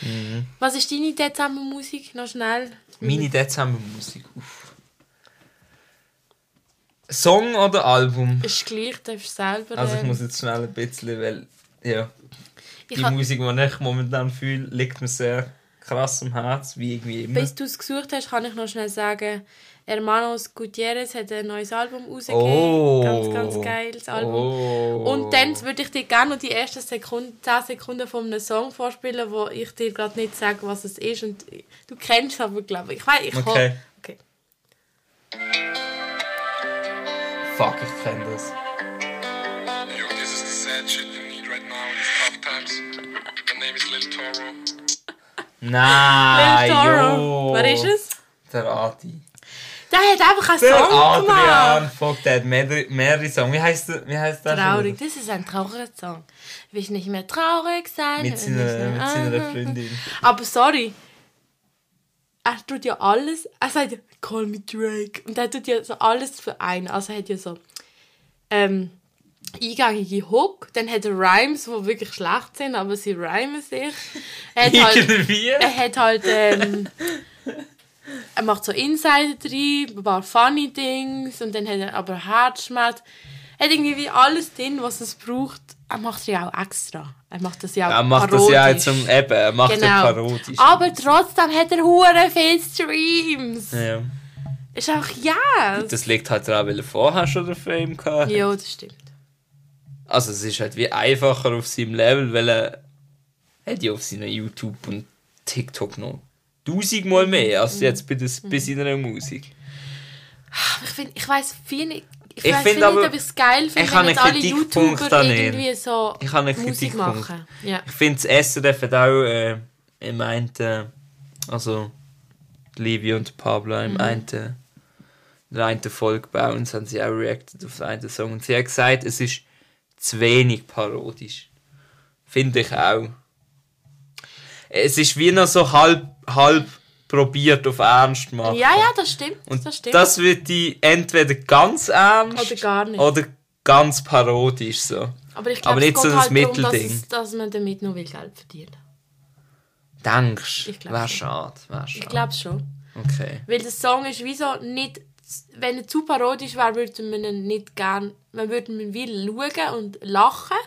Mhm. Was ist deine Dezembermusik? Noch schnell. Meine Dezembermusik. Uff. Song oder Album? Ist gleich, darfst selber. Also ich muss jetzt schnell ein bisschen, weil ja, ich die Musik, die ich momentan fühle, liegt mir sehr krass am Herz, wie irgendwie immer. Bis du es gesucht hast, kann ich noch schnell sagen, Hermanos Gutierrez hat ein neues Album rausgegeben. Oh. Ganz, ganz geiles Album. Oh. Und dann würde ich dir gerne noch die ersten Sekunden, 10 Sekunden von einem Song vorspielen, wo ich dir gerade nicht sage, was es ist. Und du kennst es aber, glaube ich. Ich weiß, ich Okay. ho- okay. Fuck, ich kenne das. Yo, this is the sad shit you need right now in these tough times. My name is Lil Toro. Nein, Lil Toro. jo. Wer ist es? Der Adi. Der hat einfach einen Der Song Adrian, gemacht. fuck, der hat mehrere, mehrere Songs. Wie heißt der? Wie heißt der? Traurig. Das ist ein trauriger Song. Will ich nicht mehr traurig sein? Mit seiner, mit seiner Freundin. Aber sorry. Er tut ja alles. Er sagt ja, call me Drake. Und er tut ja so alles für einen. Also er hat ja so ähm, eingängige Hook. Dann hat er Rhymes, die wirklich schlecht sind, aber sie rhymen sich. Er hat halt, Irgendwie. er hat halt ähm, er macht so Insider drin, ein paar funny Dings und dann hat er aber Herzschmerz. Er hat irgendwie wie alles drin, was es braucht. Er macht es ja auch extra. Er macht das ja auch Er macht das ja parodisch. zum eben, er macht ja Genau. parodisch. Aber trotzdem hat er hure viele Streams. Ja. Ist einfach ja. Das liegt halt daran, weil er vorher schon den Fame hatte. Ja, das stimmt. Also es ist halt wie einfacher auf seinem Level, weil er hat ja auf seiner YouTube und TikTok noch tausendmal mehr als jetzt bei, des, bei seiner Musik. Ich, find, ich weiß viel nicht. Ich, Ich weiss find viel aber- nicht, ob ich es geil finde, ich wenn jetzt alle YouTuber an irgendwie so Ich habe einen Musik Kritikpunkt. machen. Ja. Ich finde, das SRF hat auch äh, im einen, also Livy und Pablo im einen, in der einen Folge bei uns haben sie auch reacted auf den einen Song und sie hat gesagt, es ist zu wenig parodisch. Finde ich auch. Es ist wie noch so halb, halb probiert auf Ernst machen. ja, ja, das stimmt. Und das stimmt. das wird die entweder ganz ernst Oder gar nicht. oder ganz parodisch so. aber ich glaube, nicht so das halt darum, dass, Mittelding. dass man damit noch will Geld verdienen Denkst Ich glaub Wäre schade. Wär schade. Ich glaube schon. Okay. Weil der Song ist wie so nicht... Wenn er zu parodisch wäre, würde man ihn nicht gern... Man würde ihn will schauen und lachen.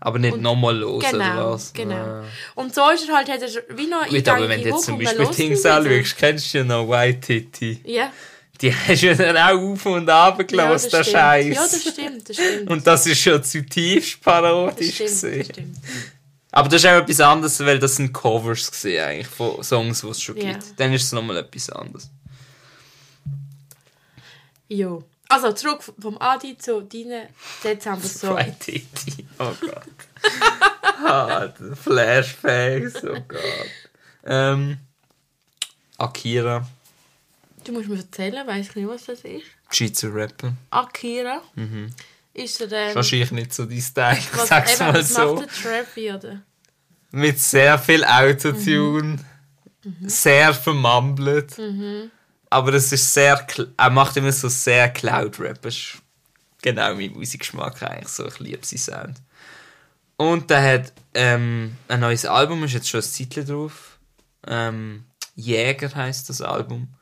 Aber nicht nochmal los, oder Genau, was? genau. Ah. Und so ist er halt, hat er wie noch Gut, aber wenn du jetzt zum Beispiel Dings anschaust, kennst du ja noch White Titty. Ja, Die *laughs* hast du ja dann auch auf und ab ja gelassen, das der. Scheiß. Ja, das stimmt, das stimmt. Und das ist schon zutiefst das parodisch. stimmt, das stimmt. Aber das ist auch etwas anderes, weil das sind Covers gewesen, eigentlich von Songs, die es schon Ja. gibt. Dann ist es nochmal etwas anderes. Jo. Also, zurück vom Adi zu deinen Dezember-Song. Oh Gott. *laughs* ah, Flashbacks. Oh Gott. Ähm, Akira. Du musst mir erzählen, weiss ich nicht, was das ist. Schweizer Rapper. Akira. Mhm. Ist er ähm, Wahrscheinlich nicht so dein Style, was, sag's eben, mal was so. macht der Trappy, oder? Mit sehr viel Autotune, Mhm. sehr vermumbelt. Aber es ist sehr. Er macht immer so sehr Cloud-Rap. Das ist genau mein Musikgeschmack eigentlich. So, ich liebe seinen Sound. Und er hat ähm, ein neues Album, ist jetzt schon ein Titel drauf. Ähm, Jäger heißt das Album.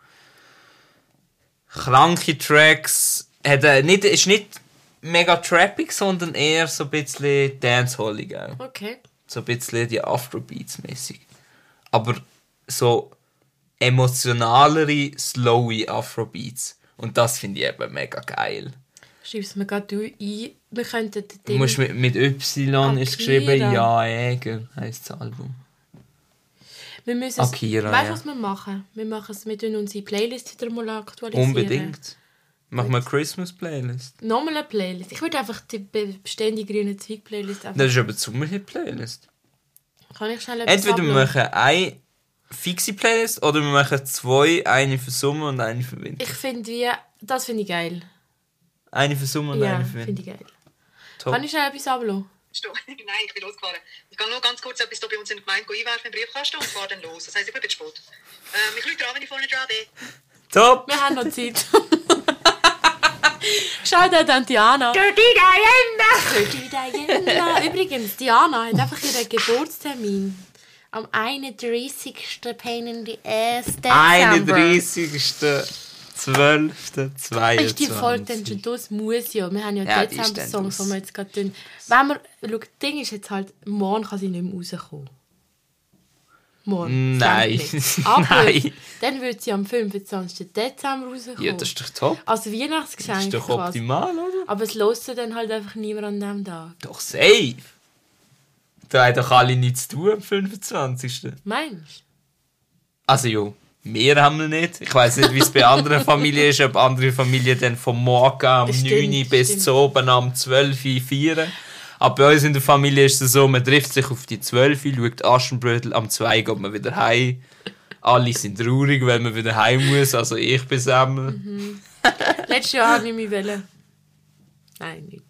Kranke Tracks. Hat er nicht, ist nicht mega trappig, sondern eher so ein bisschen dancehallig auch Okay. so ein bisschen die Afrobeats mäßig. Aber so emotionalere, slowy Afrobeats. Und das finde ich eben mega geil. Schreib's mir gerade ein. Wir könnten den Du musst mit, mit Y ist geschrieben. Ja Jäger heisst das Album. wir müssen Akira, weißt du, was wir machen? Wir machen es, wir tun unsere Playlist wieder mal aktualisieren. Unbedingt. Mach mal eine Christmas Playlist. Nochmal eine Playlist. Ich würde einfach die be- beständige grüne Zweig-Playlist einfach... Das ist aber die Sommerhit-Playlist. Kann ich schnell etwas Entweder wir machen eine fixe Playlist oder wir machen zwei, eine für Sommer und eine für Winter. Ich finde wie... Das finde ich geil. Eine für Sommer und Ja, eine für Winter. finde ich geil. Top. Kann ich schnell etwas ablassen? Stopp. *laughs* Nein, ich bin losgefahren. Ich gehe nur ganz kurz etwas hier bei uns in der Gemeinde einwerfen im Briefkasten und fahre dann los. Das heisst, ich bin ein bisschen spät. Ähm, ich rufe an, wenn ich vorne dran bin. Top! Wir haben noch Zeit. *laughs* Schaut an Diana. Dirty Diana! Dirty Diana. Übrigens, Diana hat einfach ihren Geburtstermin. Am 31. Pain in the Ass Dezember. 31.12.22. Ist die Folge dann schon durch? Muss ja. Wir haben ja, Ja, die Dezember-Songs, die wir jetzt gerade tun. Wenn wir, schau, das Ding ist jetzt halt, morgen kann sie nicht mehr rauskommen. Morgen. das Nein. *laughs* Aber Nein. dann wird sie am 25. Dezember rauskommen. Ja, das ist doch top. Als Das Weihnachtsgeschenk ist doch quasi. optimal, oder? Aber es lässt sie dann halt einfach niemand an dem Tag. Doch safe. Da haben doch alle nichts zu tun am 25. Meinst Also ja, wir haben wir nicht. Ich weiß nicht, wie es bei anderen *laughs* Familien ist, ob andere Familien dann vom Morgen am Das 9 stimmt, Uhr bis stimmt. zu oben am 12 Uhr feiern. Aber bei uns in der Familie ist es so, man trifft sich auf die 12 Uhr, schaut Aschenbrödel, am 2 geht man wieder heim. Alle sind traurig, weil man wieder heim muss, also ich bin Sammel. du? Letztes Jahr habe ich mich wollen. Nein, nicht.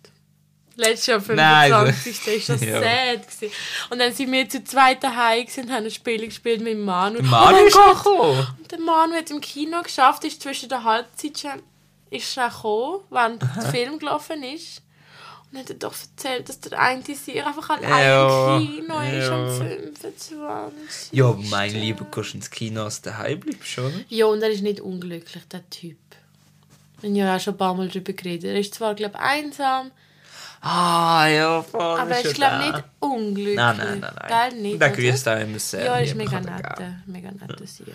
Letztes Jahr Nein, 25. ist das *laughs* ja. sad. Gewesen. Und dann sind wir zu zweit daheim und haben ein Spiel gespielt mit Manu. Manu oh ist gekommen. Und der Manu hat im Kino geschafft, ist zwischen der Halbzeit schon, ist schon gekommen, wenn der Film gelaufen ist. Und hat er doch erzählt, dass der eine Sieg einfach allein Ja, im Kino ist am ja. 25. Ja, mein Lieber, gehst ins Kino, als du daheim bleibst, oder? Ja, und er ist nicht unglücklich, der Typ. Wir haben ja auch schon ein paar Mal darüber geredet. Er ist zwar, glaube ich, einsam, Ah, ja, voll. aber er ist, glaube ich, nicht unglücklich. Nein, nein, nein, nein. Gell, nicht, Der grüßt auch immer sehr. Ja, ist mega nett. Mega netter Sieg.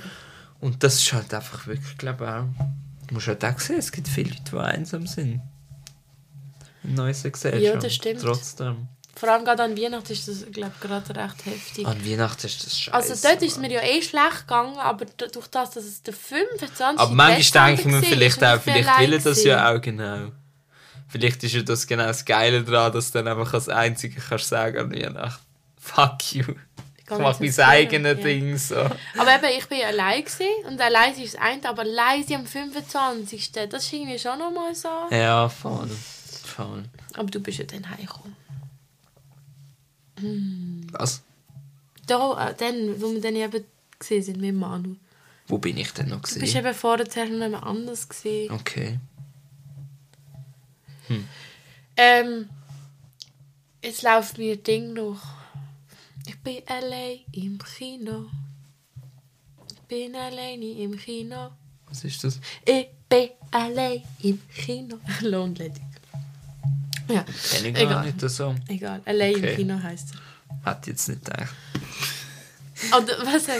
Und das ist halt einfach wirklich, glaube ich, auch. Du musst halt auch sehen, es gibt viele Leute, die einsam sind. In neuer Gesellschaft. Ja, das stimmt. Trotzdem. Vor allem gerade an Weihnachten ist das, glaube ich, gerade recht heftig. An Weihnachten ist das scheiße. Also dort ist es mir ja eh schlecht gegangen, aber durch das, dass es der 25. Aber manchmal denke ich mir vielleicht auch, vielleicht will das ja auch genau. Vielleicht ist ja das genau das Geile daran, dass du dann einfach als Einzige kannst sagen an Weihnachten. Fuck you. Ich Geh mach jetzt mein eigenes ja. Ding so. Aber eben, ich bin ja allein gewesen, und allein ist das eine, aber leise am 25. Das ist irgendwie schon nochmal so. Ja, voll. Voll. Aber du bist ja dann heimgekommen. Was? Da, äh, dann, wo wir dann eben gesehen sind mit Manu. Wo bin ich denn noch Du bist eben vorher noch jemand anders gesehen. Okay. Ähm, jetzt läuft mir ein Ding noch. Ich bin allein im Kino. Ich bin alleine im Kino. Was ist das? Ich bin allein im Kino. *laughs* Lohnledig. Ja, Kenn ich gar Egal. nicht den Song. egal. Allein Okay. im Kino heisst er. Hätte ich jetzt nicht gedacht. Oder was sag?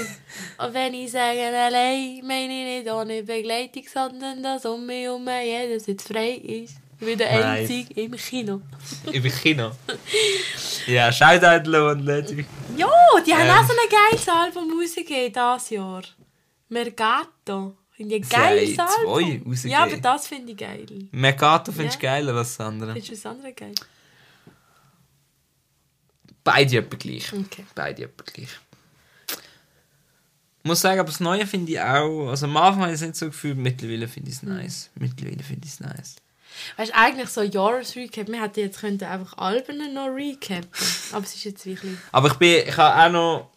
Und wenn ich sage allein, meine ich nicht ohne Begleitung, sondern dass um mich herum jeder Sitz frei ist. Ich bin der Nice. Einzige im Kino. *laughs* Über Kino. ja, Shoutout Lohn Lady. Ja, die haben Ähm. auch so ein geiles Album rausgegeben dieses Jahr. Mergato. Finde ich ein haben geiles zwei Album. rausgegeben. Ja, aber das finde ich geil. Mercato findest du Ja. geiler als das andere. Findest du das andere geil? Beide etwa gleich. Okay. Beide etwa gleich. Ich muss sagen, aber das Neue finde ich auch. Also am Anfang habe ich es nicht so gefühlt, mittlerweile finde ich es nice. Mittlerweile finde ich es nice. Weißt du, eigentlich so Jahresrecap, wir hätten jetzt könnten einfach Alben noch recappen. Aber es ist jetzt wirklich. Aber ich bin, ich habe auch noch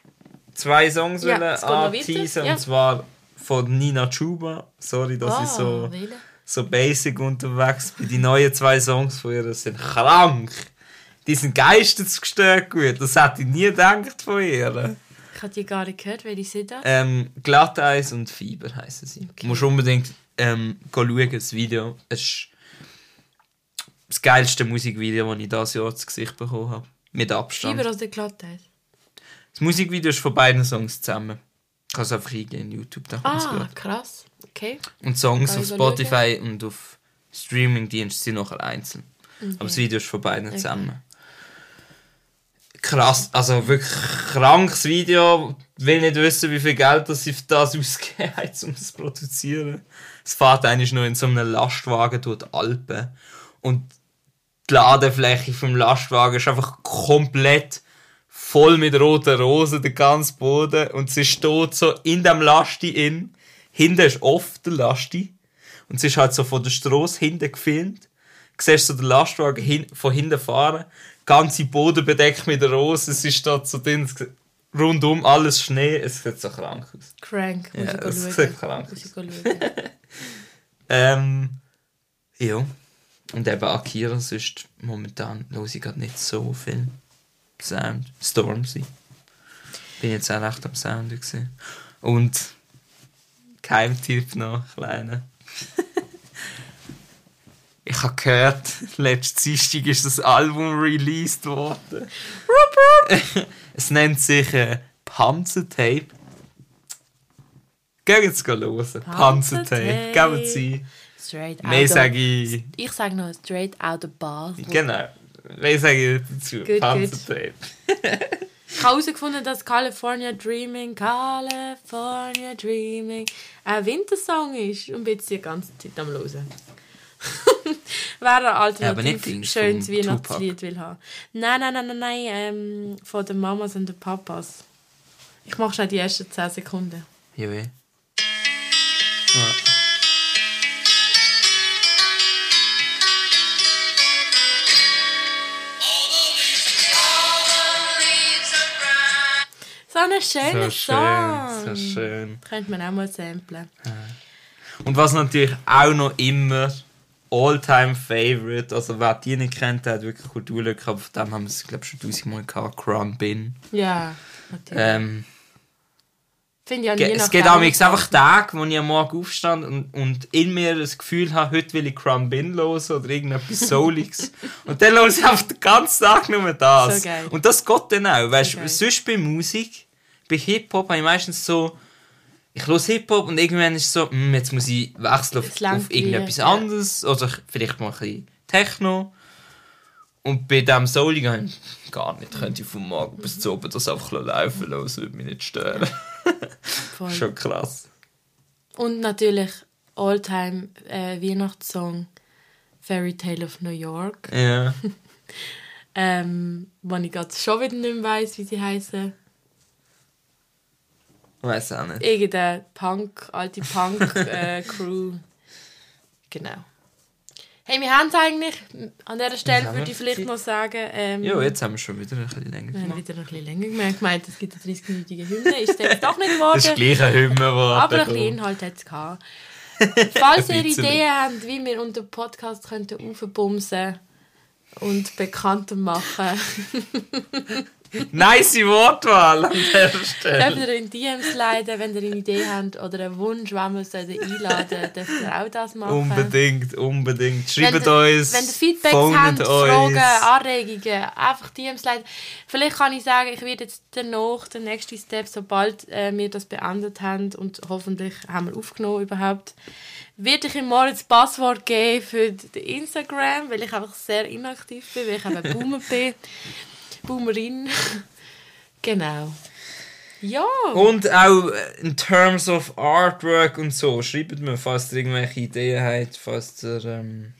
zwei Songs Ja, anteasen, Ja. und zwar von Nina Chuba. Sorry, dass ich so, Ah, welche? so basic unterwegs bin. Die neuen zwei Songs von ihr sind krank. Die sind geistesgestört gut. Das hätte ich nie gedacht von ihr. Ich habe die gar nicht gehört, welche sind das? Ähm, Glatteis und Fieber heißen sie. Du musst unbedingt ähm, schauen, das Video. Es ist das geilste Musikvideo, das ich dieses Jahr zu Gesicht bekommen habe. Mit Abstand. Fieber oder Glatteis? Das Musikvideo ist von beiden Songs zusammen. Kannst einfach eingehen in YouTube, da Ah, krass. Okay. Und Songs auf Spotify und auf Streamingdiensten sind noch einzeln. Mhm. Aber das Video ist von beiden zusammen. Krass, also wirklich krankes Video. Ich will nicht wissen, wie viel Geld das sie für das ausgegeben haben, um es zu produzieren. Es fährt eigentlich nur in so einem Lastwagen durch die Alpen. Und die Ladefläche vom Lastwagen ist einfach komplett voll mit roten Rosen, der ganze Boden. Und sie steht so in dem Lasti in. Hinten ist oft der Lasti. Und sie ist halt so von der Straße hinten gefilmt. Du siehst so den Lastwagen hin, von hinten fahren. Ganze Boden bedeckt mit Rosen. Sie steht so drin. Rundum alles Schnee. Es sieht so krank aus. Crank, muss Ja, ich es sieht krank aus. *laughs* Ähm, ja. Und eben Akira, sonst momentan höre ich gerade nicht so viel Sound. Stormzy. Bin jetzt auch recht am Sound gewesen. Und Geheimtipp noch, kleiner. *laughs* ich habe gehört, letztes Dienstag ist das Album released worden. *laughs* es nennt sich äh, Panzertape. Gehen jetzt hören. Panzertape. Geben Sie. Straight Mehr sage ich. Ich sage noch straight out of Basel. Genau. Mehr sage *laughs* ich dazu. Gut, Panzertape. Ich habe herausgefunden, dass California Dreaming, California Dreaming ein Wintersong ist und bin jetzt die ganze Zeit am Hören. *laughs* Wer ein Ja, alternativ nicht Dings schönes Weihnachtslied will haben. Nein, nein, nein, nein, nein, ähm, von den Mamas und den Papas. Ich mache schnell die ersten 10 Sekunden. Ja, So ein schöner So schön, Song. so schön. Könnte man auch mal samplen. Und was natürlich auch noch immer all-time favorite, also wer die nicht kennt, der hat wirklich Kulturlücke, aber von dem haben wir es, glaube ich, schon tausendmal gehabt, Crown Bin. Ja, natürlich. Ähm, Finde ich es gibt Laune auch einfach Tage, wo ich am Morgen aufstand und, und in mir das Gefühl habe, heute will ich Crown Bin hören oder irgendetwas Souliges. *laughs* und dann höre ich einfach den ganzen Tag nur das. So. Und das geht dann auch. Weißt, geil. sonst bei Musik, bei Hip-Hop habe ich meistens so, ich höre Hip-Hop und irgendwann ist es so, hm, jetzt muss ich wechseln auf, auf irgendetwas ja. anderes oder ich- vielleicht mal ein bisschen Techno. Und bei habe ich gar nicht, könnte ich vom Morgen bis zu oben das einfach laufen lassen, das würde mich nicht stören. *laughs* Voll. Schon krass. Und natürlich Alltime äh, Weihnachtssong Fairy Tale of New York. Ja. *laughs* Ähm, wo ich gerade schon wieder nicht mehr weiss, wie sie heißen. Weiß auch nicht. Irgendeine Punk, alte Punk-Crew. *laughs* genau. Hey, wir haben es eigentlich. An dieser Stelle würde ich vielleicht Zeit. noch sagen. Ähm, Ja, jetzt haben wir schon wieder ein bisschen länger wir haben gemacht. wieder ein bisschen länger gemerkt. Ich meinte, es gibt eine 30-minütige Hymne. Ist jetzt doch nicht Das ist geworden. gleich ein Hymne, Aber ein bisschen Inhalt hat es gehabt. Falls ihr. Ideen habt, wie wir unter Podcast könnten aufbumsen und bekannter machen, *laughs* Nice Wortwahl an der dürft Stelle. ihr in DMs leiten, wenn ihr eine Idee habt oder einen Wunsch, wenn wir einladen dürft ihr auch das machen. Unbedingt, unbedingt. Wenn Schreibt ihr- uns. Wenn ihr Feedbacks habt. Fragen, Anregungen, einfach DMs leiten. Vielleicht kann ich sagen, ich werde jetzt danach, der nächste Step, sobald äh, wir das beendet haben und hoffentlich haben wir aufgenommen überhaupt, werde ich ihm mal das Passwort geben für den Instagram, weil ich einfach sehr inaktiv bin, weil ich eben Boomer bin. Boomerin. *laughs* genau. Ja. Und auch äh, in terms of Artwork und so, schreibt mir, falls ihr irgendwelche Ideen habt, falls ihr ähm,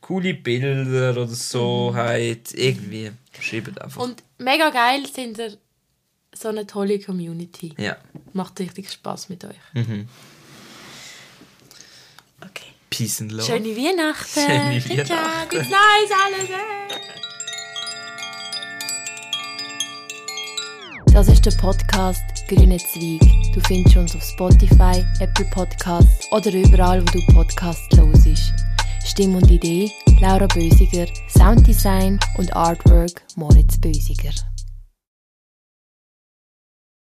coole Bilder oder so habt, irgendwie. Schreibt einfach. Und mega geil sind ihr so eine tolle Community. ja. Macht richtig Spaß mit euch. Mhm. Okay. Peace and Love. Schöne Weihnachten. Schöne. Weihnachten. Bis nice, alles. Das ist der Podcast Grüne Zweig. Du findest uns auf Spotify, Apple Podcasts oder überall, wo du Podcasts hörst. Stimme und Idee Laura Bösiger, Sounddesign und Artwork Moritz Bösiger.